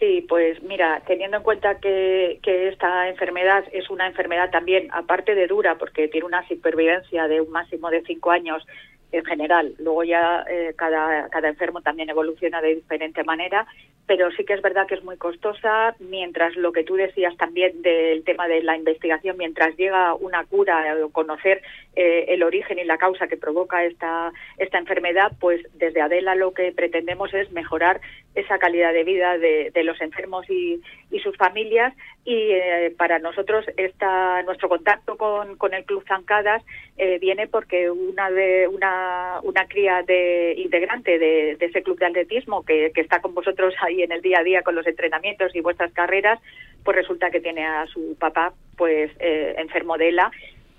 Speaker 8: Sí, pues mira, teniendo en cuenta que, que, esta enfermedad es una enfermedad también, aparte de dura, porque tiene una supervivencia de un máximo de cinco años en general, luego ya eh, cada, cada enfermo también evoluciona de diferente manera, pero sí que es verdad que es muy costosa, mientras lo que tú decías también del tema de la investigación, mientras llega una cura o conocer eh, el origen y la causa que provoca esta, esta enfermedad, pues desde Adela lo que pretendemos es mejorar esa calidad de vida de, los enfermos y, y, sus familias. Y eh, para nosotros esta, nuestro contacto con, con el Club Zancadas eh, viene porque una de una, una cría de integrante de, de ese club de atletismo que, que está con vosotros ahí en el día a día con los entrenamientos y vuestras carreras, pues resulta que tiene a su papá pues eh, enfermo de ELA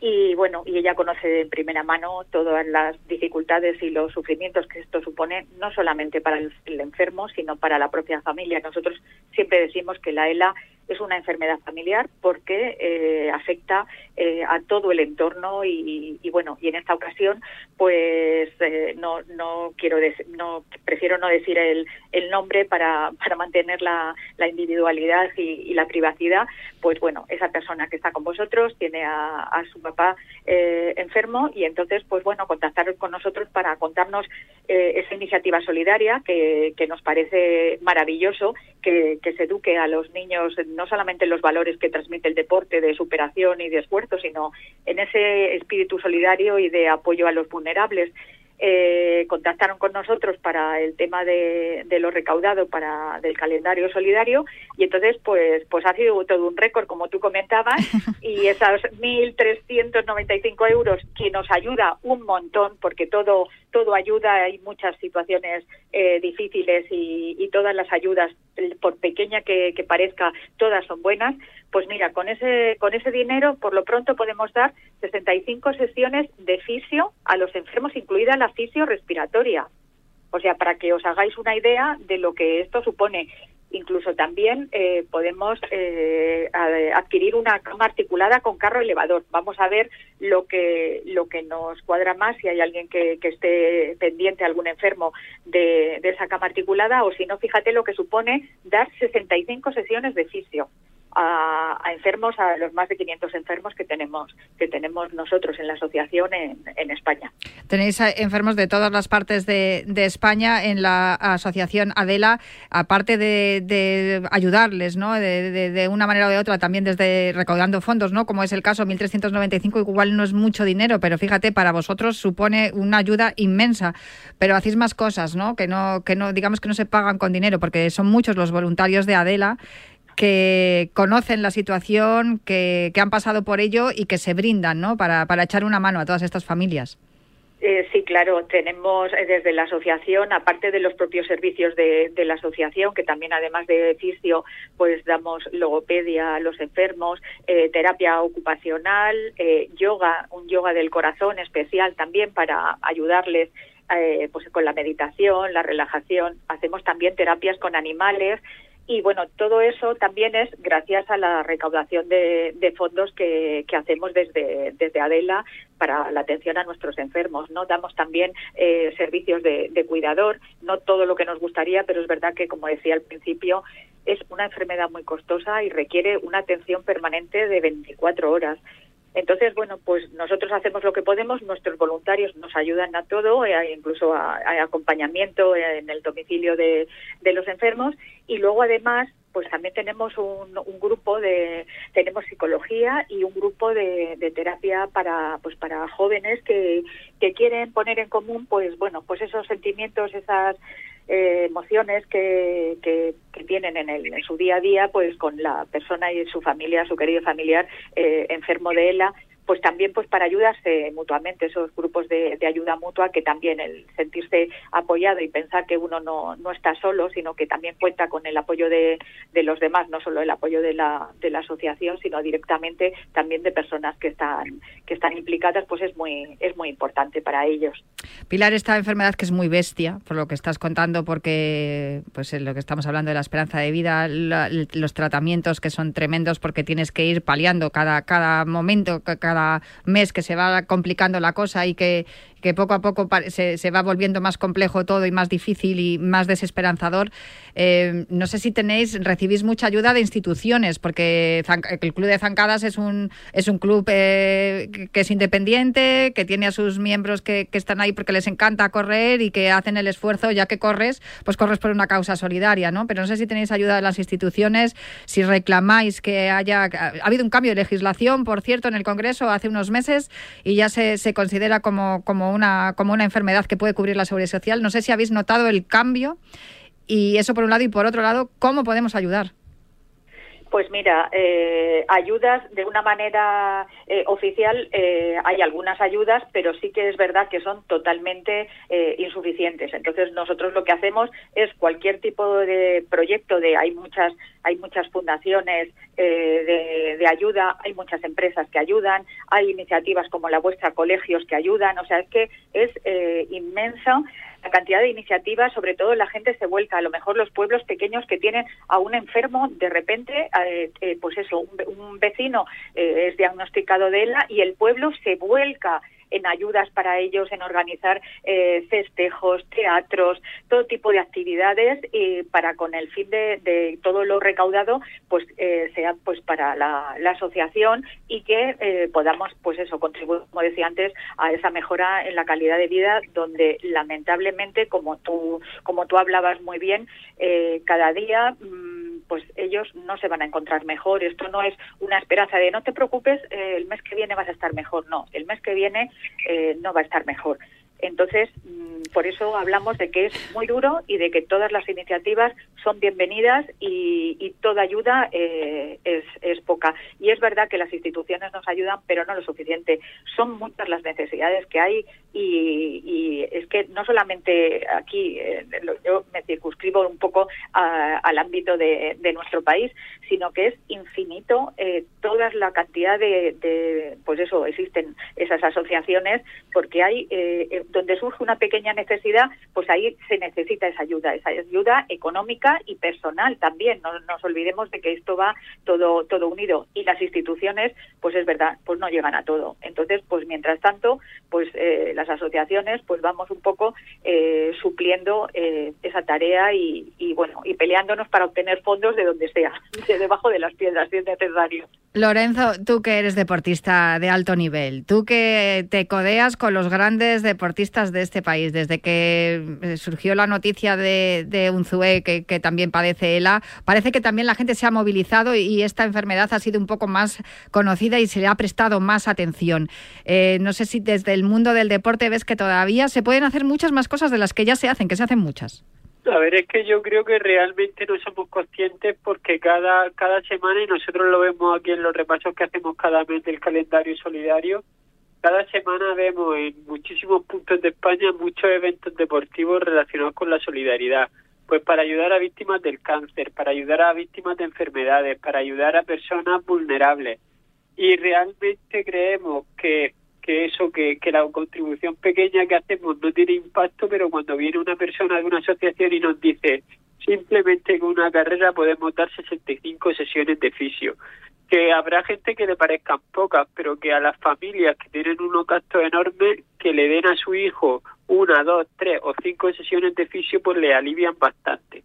Speaker 8: y bueno, y ella conoce en primera mano todas las dificultades y los sufrimientos que esto supone, no solamente para el, el enfermo, sino para la propia familia. Nosotros siempre decimos que la ELA es una enfermedad familiar porque eh, afecta eh, a todo el entorno y, y, bueno y en esta ocasión pues eh, no no quiero no prefiero no decir el, el nombre para, para mantener la, la individualidad y, la privacidad. Pues bueno esa persona que está con vosotros tiene a, a su papá eh, enfermo y entonces pues bueno contactar con nosotros para contarnos eh, esa iniciativa solidaria que, que nos parece maravilloso que, que se eduque a los niños no solamente en los valores que transmite el deporte de superación y de esfuerzo, sino en ese espíritu solidario y de apoyo a los vulnerables. Eh, contactaron con nosotros para el tema de, de, lo recaudado para del calendario solidario y entonces pues pues ha sido todo un récord como tú comentabas y esos 1.395 euros que nos ayuda un montón porque todo todo ayuda hay muchas situaciones eh, difíciles y, todas las ayudas por pequeña que, que parezca todas son buenas pues mira, con ese, con ese dinero, por lo pronto podemos dar 65 sesiones de fisio a los enfermos, incluida la fisio respiratoria. O sea, para que os hagáis una idea de lo que esto supone. Incluso también eh, podemos eh, adquirir una cama articulada con carro elevador. Vamos a ver lo que lo que nos cuadra más si hay alguien que, que esté pendiente, algún enfermo de, de esa cama articulada, o si no, fíjate lo que supone dar 65 sesiones de fisio a, enfermos, a los más de 500 enfermos que tenemos que tenemos nosotros en la asociación en, en España.
Speaker 2: Tenéis enfermos de todas las partes de, de España en la asociación Adela, aparte de, de ayudarles, ¿no? De, de, una manera o de otra, también desde recaudando fondos, ¿no? Como es el caso 1.395, igual no es mucho dinero, pero fíjate, para vosotros supone una ayuda inmensa. Pero hacéis más cosas, ¿no? Que no, que no, digamos que no se pagan con dinero, porque son muchos los voluntarios de Adela que conocen la situación, que, que, han pasado por ello y que se brindan ¿no? para, para echar una mano a todas estas familias.
Speaker 8: Eh, sí, claro, tenemos eh, desde la asociación, aparte de los propios servicios de, de, la asociación, que también además de fisio, pues damos logopedia a los enfermos, eh, terapia ocupacional, eh, yoga, un yoga del corazón especial también para ayudarles pues con la meditación, la relajación. Hacemos también terapias con animales y bueno, todo eso también es gracias a la recaudación de, de fondos que, que, hacemos desde, desde Adela para la atención a nuestros enfermos. No damos también eh, servicios de, de, cuidador, no todo lo que nos gustaría, pero es verdad que, como decía al principio, es una enfermedad muy costosa y requiere una atención permanente de 24 horas. Entonces, bueno, pues nosotros hacemos lo que podemos, nuestros voluntarios nos ayudan a todo, eh, incluso a, a, acompañamiento en el domicilio de, de los enfermos. Y luego además pues también tenemos un, un, grupo de tenemos psicología y un grupo de, de, terapia para pues para jóvenes que, que quieren poner en común pues bueno pues esos sentimientos esas eh, emociones que, que, que, tienen en, el, en su día a día pues con la persona y su familia su querido familiar eh, enfermo de ELA pues también pues para ayudarse mutuamente, esos grupos de, ayuda mutua que también el sentirse apoyado y pensar que uno no, no está solo, sino que también cuenta con el apoyo de, de los demás, no solo el apoyo de la, de la asociación, sino directamente también de personas que están, que están implicadas, pues es muy, es muy importante para ellos.
Speaker 2: Pilar, esta enfermedad que es muy bestia, por lo que estás contando, porque pues en lo que estamos hablando de la esperanza de vida, los tratamientos que son tremendos porque tienes que ir paliando cada, cada momento, cada mes que se va complicando la cosa y que, que poco a poco se, se, va volviendo más complejo todo y más difícil y más desesperanzador. Eh, no sé si tenéis, recibís mucha ayuda de instituciones, porque el Club de Zancadas es un, es un club eh, que es independiente, que tiene a sus miembros que, que, están ahí porque les encanta correr y que hacen el esfuerzo, ya que corres, pues corres por una causa solidaria, ¿no? Pero no sé si tenéis ayuda de las instituciones, si reclamáis que haya... Ha habido un cambio de legislación, por cierto, en el Congreso hace unos meses y ya se, se considera como, como una, como una enfermedad que puede cubrir la seguridad social. No sé si habéis notado el cambio y eso por un lado y por otro lado, ¿cómo podemos ayudar?
Speaker 8: Pues mira, eh, ayudas de una manera eh, oficial eh, hay algunas ayudas, pero sí que es verdad que son totalmente insuficientes. Entonces nosotros lo que hacemos es cualquier tipo de proyecto de hay muchas hay muchas fundaciones de, de, ayuda, hay muchas empresas que ayudan, hay iniciativas como la vuestra, colegios que ayudan, o sea es que es inmenso la cantidad de iniciativas, sobre todo la gente se vuelca, a lo mejor los pueblos pequeños que tienen a un enfermo, de repente, eh, eh, pues eso, un, vecino eh, es diagnosticado de ELA y el pueblo se vuelca en ayudas para ellos, en organizar eh, festejos, teatros, todo tipo de actividades y para con el fin de, todo lo recaudado pues eh, sea pues para la, asociación y que eh, podamos pues eso contribuir como decía antes a esa mejora en la calidad de vida donde lamentablemente como tú como tú hablabas muy bien cada día mm, pues ellos no se van a encontrar mejor. Esto no es una esperanza de no te preocupes, eh, el mes que viene vas a estar mejor. No, el mes que viene eh, no va a estar mejor. Entonces, mm, por eso hablamos de que es muy duro y de que todas las iniciativas son bienvenidas y, toda ayuda eh, es, poca. Y es verdad que las instituciones nos ayudan, pero no lo suficiente. Son muchas las necesidades que hay y, es que no solamente aquí, eh, yo me circunscribo un poco al ámbito de, nuestro país, sino que es infinito eh, toda la cantidad de, pues eso, existen esas asociaciones porque hay donde surge una pequeña necesidad, pues ahí se necesita esa ayuda, esa ayuda económica y personal también. No nos olvidemos de que esto va todo todo unido y las instituciones, pues es verdad, pues no llegan a todo. Entonces, pues mientras tanto, pues eh, las asociaciones, pues vamos un poco eh, supliendo eh, esa tarea y, y, bueno y peleándonos para obtener fondos de donde sea, de debajo de las piedras si es necesario.
Speaker 2: Lorenzo, tú que eres deportista de alto nivel, tú que te codeas con los grandes deportistas de este país, desde que eh, surgió la noticia de, de Unzué, que, que, también padece ELA, parece que también la gente se ha movilizado y esta enfermedad ha sido un poco más conocida y se le ha prestado más atención. Eh, no sé si desde el mundo del deporte ves que todavía se pueden hacer muchas más cosas de las que ya se hacen, que se hacen muchas.
Speaker 7: A ver, es que yo creo que realmente no somos conscientes porque cada, cada semana, y nosotros lo vemos aquí en los repasos que hacemos cada mes del calendario solidario, cada semana vemos en muchísimos puntos de España muchos eventos deportivos relacionados con la solidaridad. Pues para ayudar a víctimas del cáncer, para ayudar a víctimas de enfermedades, para ayudar a personas vulnerables. Y realmente creemos que que eso, que, que la contribución pequeña que hacemos no tiene impacto, pero cuando viene una persona de una asociación y nos dice simplemente con una carrera podemos dar 65 sesiones de fisio, que habrá gente que le parezcan pocas, pero que a las familias que tienen unos gastos enormes, que le den a su hijo una, dos, tres o cinco sesiones de fisio, pues le alivian bastante.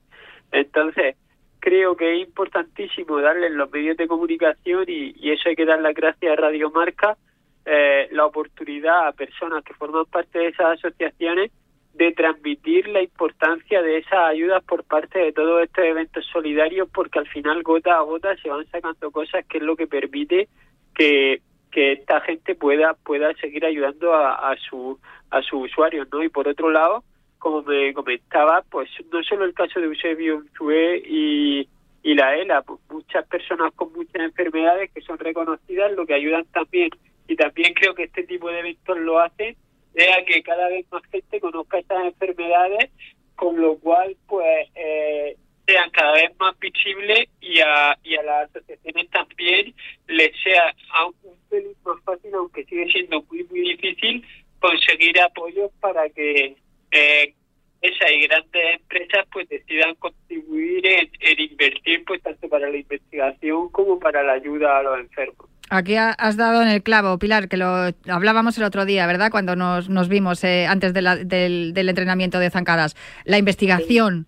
Speaker 7: Entonces, creo que es importantísimo darle los medios de comunicación y, y eso hay que dar las gracias a Radio Marca eh, la oportunidad a personas que forman parte de esas asociaciones de transmitir la importancia de esas ayudas por parte de todos estos eventos solidarios porque al final gota a gota se van sacando cosas que es lo que permite que, que esta gente pueda pueda seguir ayudando a, su a sus usuarios no y por otro lado como me comentaba pues no solo el caso de Eusebio Unzué y y la ELA, pues muchas personas con muchas enfermedades que son reconocidas, lo que ayudan también. Y también creo que este tipo de eventos lo hacen, es a que cada vez más gente conozca estas enfermedades, con lo cual pues eh, sean cada vez más visibles y a, y a las asociaciones también les sea un pelín más fácil, aunque sigue siendo muy, muy difícil, conseguir apoyos para que eh, esas grandes empresas pues decidan contribuir en, invertir pues tanto para la investigación como para la ayuda a los enfermos.
Speaker 2: Aquí has dado en el clavo, Pilar, que lo hablábamos el otro día, ¿verdad? Cuando nos, nos vimos eh, antes del, del, entrenamiento de zancadas. La investigación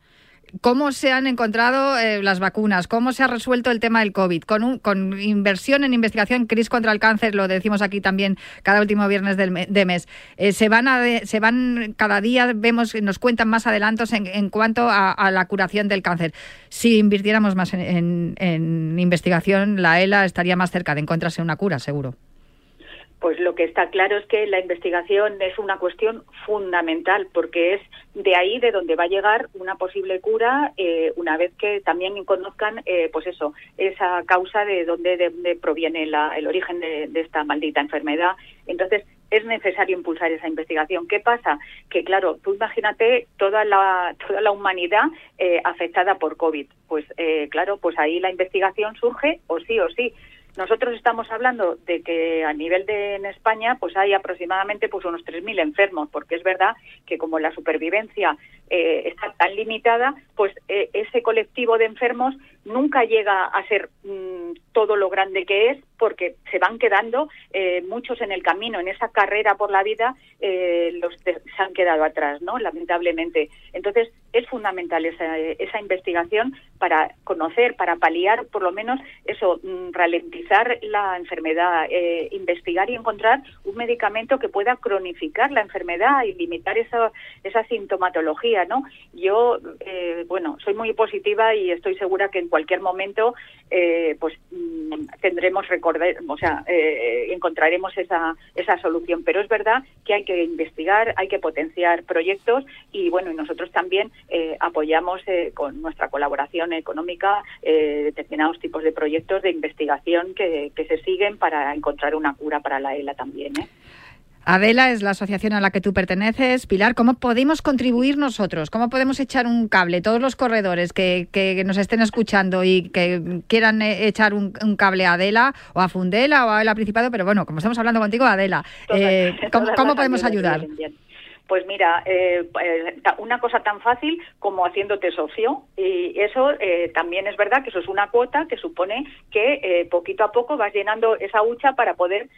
Speaker 2: cómo se han encontrado eh, las vacunas, cómo se ha resuelto el tema del COVID, con, con inversión en investigación, crisis contra el cáncer, lo decimos aquí también cada último viernes del de mes. Eh, se van se van cada día vemos nos cuentan más adelantos en, cuanto a, la curación del cáncer. Si invirtiéramos más en investigación, la ELA estaría más cerca de encontrarse una cura, seguro.
Speaker 8: Pues lo que está claro es que la investigación es una cuestión fundamental porque es de ahí de donde va a llegar una posible cura eh, una vez que también conozcan, eh, pues eso, esa causa de dónde proviene el origen de, esta maldita enfermedad. Entonces es necesario impulsar esa investigación. ¿Qué pasa? Que claro, tú imagínate toda la toda la humanidad eh, afectada por COVID. Pues claro, pues ahí la investigación surge o sí o sí. Nosotros estamos hablando de que a nivel de en España pues hay aproximadamente pues unos 3.000 enfermos, porque es verdad que como la supervivencia eh, está tan limitada, pues eh, ese colectivo de enfermos nunca llega a ser mm, todo lo grande que es, porque se van quedando eh, muchos en el camino, en esa carrera por la vida, los se han quedado atrás, ¿no? Lamentablemente. Entonces es fundamental esa, esa investigación para conocer, para paliar, por lo menos eso, mm, ralentizar la enfermedad, investigar y encontrar un medicamento que pueda cronificar la enfermedad y limitar esa, esa sintomatología ¿no? Yo, eh, bueno, soy muy positiva y estoy segura que cualquier momento, eh, pues mm, tendremos recordar, o sea, eh, encontraremos esa, esa solución. Pero es verdad que hay que investigar, hay que potenciar proyectos y, bueno, y nosotros también apoyamos con nuestra colaboración económica determinados tipos de proyectos de investigación que, que se siguen para encontrar una cura para la ELA también, ¿eh?
Speaker 2: Adela es la asociación a la que tú perteneces. Pilar, ¿cómo podemos contribuir nosotros? ¿Cómo podemos echar un cable? Todos los corredores que, nos estén escuchando y que quieran eh, echar un, cable a Adela o a Fundela o a Adela Principado, pero bueno, como estamos hablando contigo, Adela, eh, ¿cómo, podemos ayudar?
Speaker 8: Pues mira, eh, eh, una cosa tan fácil como haciéndote socio. Y eso eh, también es verdad que eso es una cuota que supone que poquito a poco vas llenando esa hucha para poder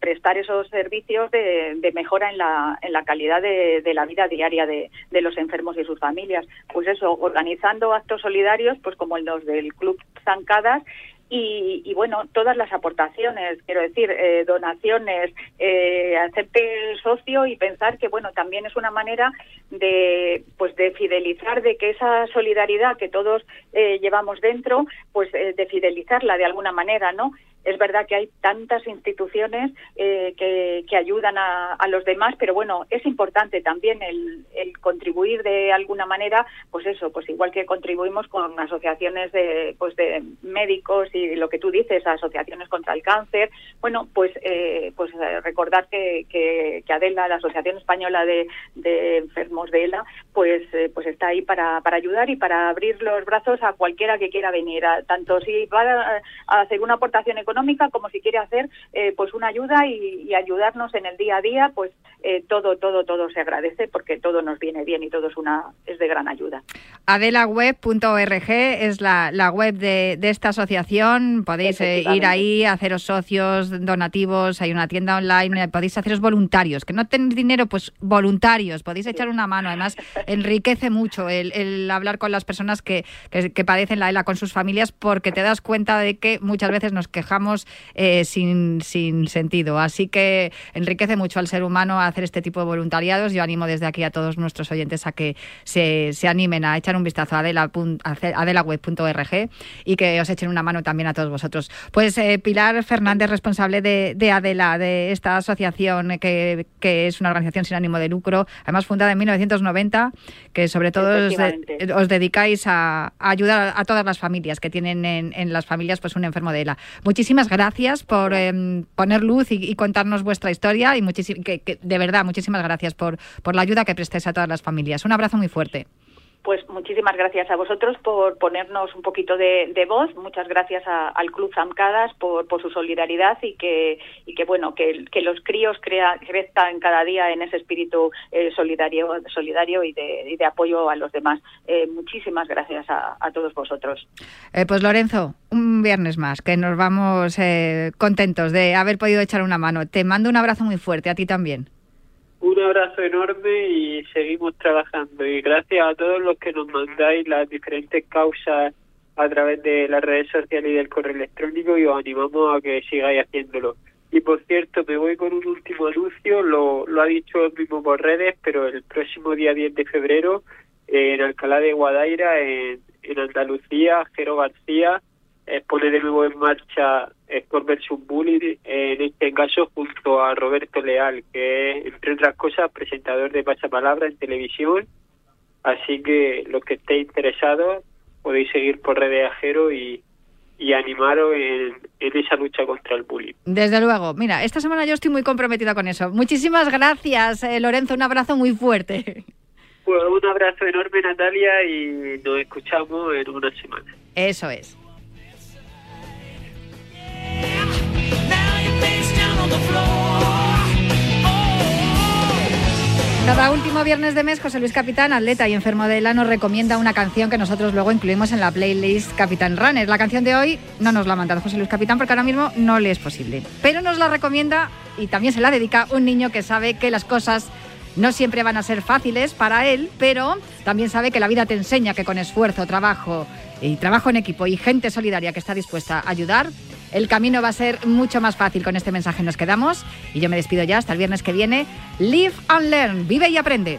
Speaker 8: prestar esos servicios de, mejora en la, en la calidad de, la vida diaria de, los enfermos y sus familias. Pues eso, organizando actos solidarios, pues como los del Club Zancadas, y, bueno, todas las aportaciones, quiero decir, eh, donaciones, eh, hacerte socio y pensar que, bueno, también es una manera de, pues, de fidelizar, de que esa solidaridad que todos eh, llevamos dentro, pues, eh, de fidelizarla de alguna manera, ¿no? Es verdad que hay tantas instituciones eh, que, que, ayudan a, a, los demás, pero bueno, es importante también el, el, contribuir de alguna manera, pues eso, pues igual que contribuimos con asociaciones de, pues de médicos y lo que tú dices, asociaciones contra el cáncer, bueno, pues, eh, pues eh, recordar que, que, Adela, la Asociación Española de, de Enfermos de ELA, pues, eh, pues está ahí para, para ayudar y para abrir los brazos a cualquiera que quiera venir, tanto si va a, a hacer una aportación económica, económica como si quiere hacer eh, pues una ayuda y, ayudarnos en el día a día, pues eh, todo, todo, todo se agradece porque todo nos viene bien y todo es una es de gran ayuda.
Speaker 2: Adelaweb.org es la, la web de, esta asociación. Podéis eh, ir ahí, haceros socios, donativos, hay una tienda online, podéis haceros voluntarios. Que no tenéis dinero, pues voluntarios, podéis echar una mano. Además, enriquece mucho el, hablar con las personas que, que, que padecen la ELA con sus familias porque te das cuenta de que muchas veces nos quejamos eh, sin, sin sentido. Así que enriquece mucho al ser humano hacer este tipo de voluntariados. Yo animo desde aquí a todos nuestros oyentes a que se, se animen a echar un vistazo a adelaweb.org y que os echen una mano también a todos vosotros. Pues eh, Pilar Fernández, responsable de, de, Adela, de esta asociación que, que es una organización sin ánimo de lucro, además fundada en 1990 que sobre todo os, dedicáis a, ayudar a todas las familias que tienen en, las familias pues un enfermo de ELA. Muchísimas gracias por em, poner luz y, contarnos vuestra historia y que, de verdad, muchísimas gracias por, por la ayuda que prestáis a todas las familias. Un abrazo muy fuerte.
Speaker 8: Pues muchísimas gracias a vosotros por ponernos un poquito de, voz. Muchas gracias al Club Zamcadas por, su solidaridad y que, bueno, que, los críos crea, crezcan cada día en ese espíritu eh, solidario, solidario y de, apoyo a los demás. Eh, muchísimas gracias a, todos vosotros.
Speaker 2: Eh, pues Lorenzo, un viernes más, que nos vamos contentos de haber podido echar una mano. Te mando un abrazo muy fuerte, a ti también.
Speaker 7: Un abrazo enorme y seguimos trabajando. Y gracias a todos los que nos mandáis las diferentes causas a través de las redes sociales y del correo electrónico y os animamos a que sigáis haciéndolo. Y por cierto, me voy con un último anuncio, lo, lo ha dicho el mismo por redes, pero el próximo día 10 de febrero en Alcalá de Guadaira, en, en Andalucía, Jero García pone de nuevo en marcha Sport vs Bully, en este caso junto a Roberto Leal, que es, entre otras cosas, presentador de Pasapalabra en televisión. Así que los que estéis interesados podéis seguir por Red de Ajero y, y animaros en, esa lucha contra el bullying.
Speaker 2: Desde luego. Mira, esta semana yo estoy muy comprometida con eso. Muchísimas gracias, eh, Lorenzo. Un abrazo muy fuerte.
Speaker 7: Pues un abrazo enorme, Natalia, y nos escuchamos en una semana.
Speaker 2: Eso es. Cada último viernes de mes, José Luis Capitán, atleta y enfermo de ELA, nos recomienda una canción que nosotros luego incluimos en la playlist Capitán Runner. La canción de hoy no nos la ha mandado José Luis Capitán porque ahora mismo no le es posible. Pero nos la recomienda y también se la dedica un niño que sabe que las cosas no siempre van a ser fáciles para él, pero también sabe que la vida te enseña que con esfuerzo, trabajo y trabajo en equipo y gente solidaria que está dispuesta a ayudar, el camino va a ser mucho más fácil. Con este mensaje nos quedamos y yo me despido ya hasta el viernes que viene. Live and learn, vive y aprende.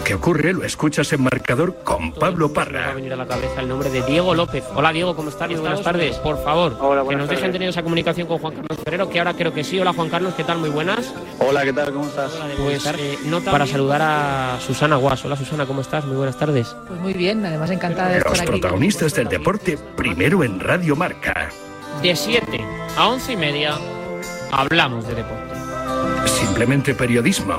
Speaker 6: Lo que ocurre lo escuchas en marcador con Pablo Parra.
Speaker 9: va a venir a la cabeza el nombre de Diego López. Hola Diego, ¿cómo estás? Muy buenas tardes. Por favor, que nos dejen tener esa comunicación con Juan Carlos Ferrero, que ahora creo que sí. Hola Juan Carlos, ¿qué tal? Muy buenas.
Speaker 10: Hola, ¿qué tal? ¿Cómo estás?
Speaker 9: Pues eh, para saludar a Susana Guas. Hola Susana, ¿cómo estás? Muy buenas tardes.
Speaker 11: Pues muy bien, además encantada de estar
Speaker 6: Los protagonistas del deporte, primero en Radio Marca.
Speaker 9: De 7 a 11 y media, hablamos de deporte.
Speaker 6: Simplemente periodismo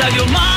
Speaker 12: Radio Marca.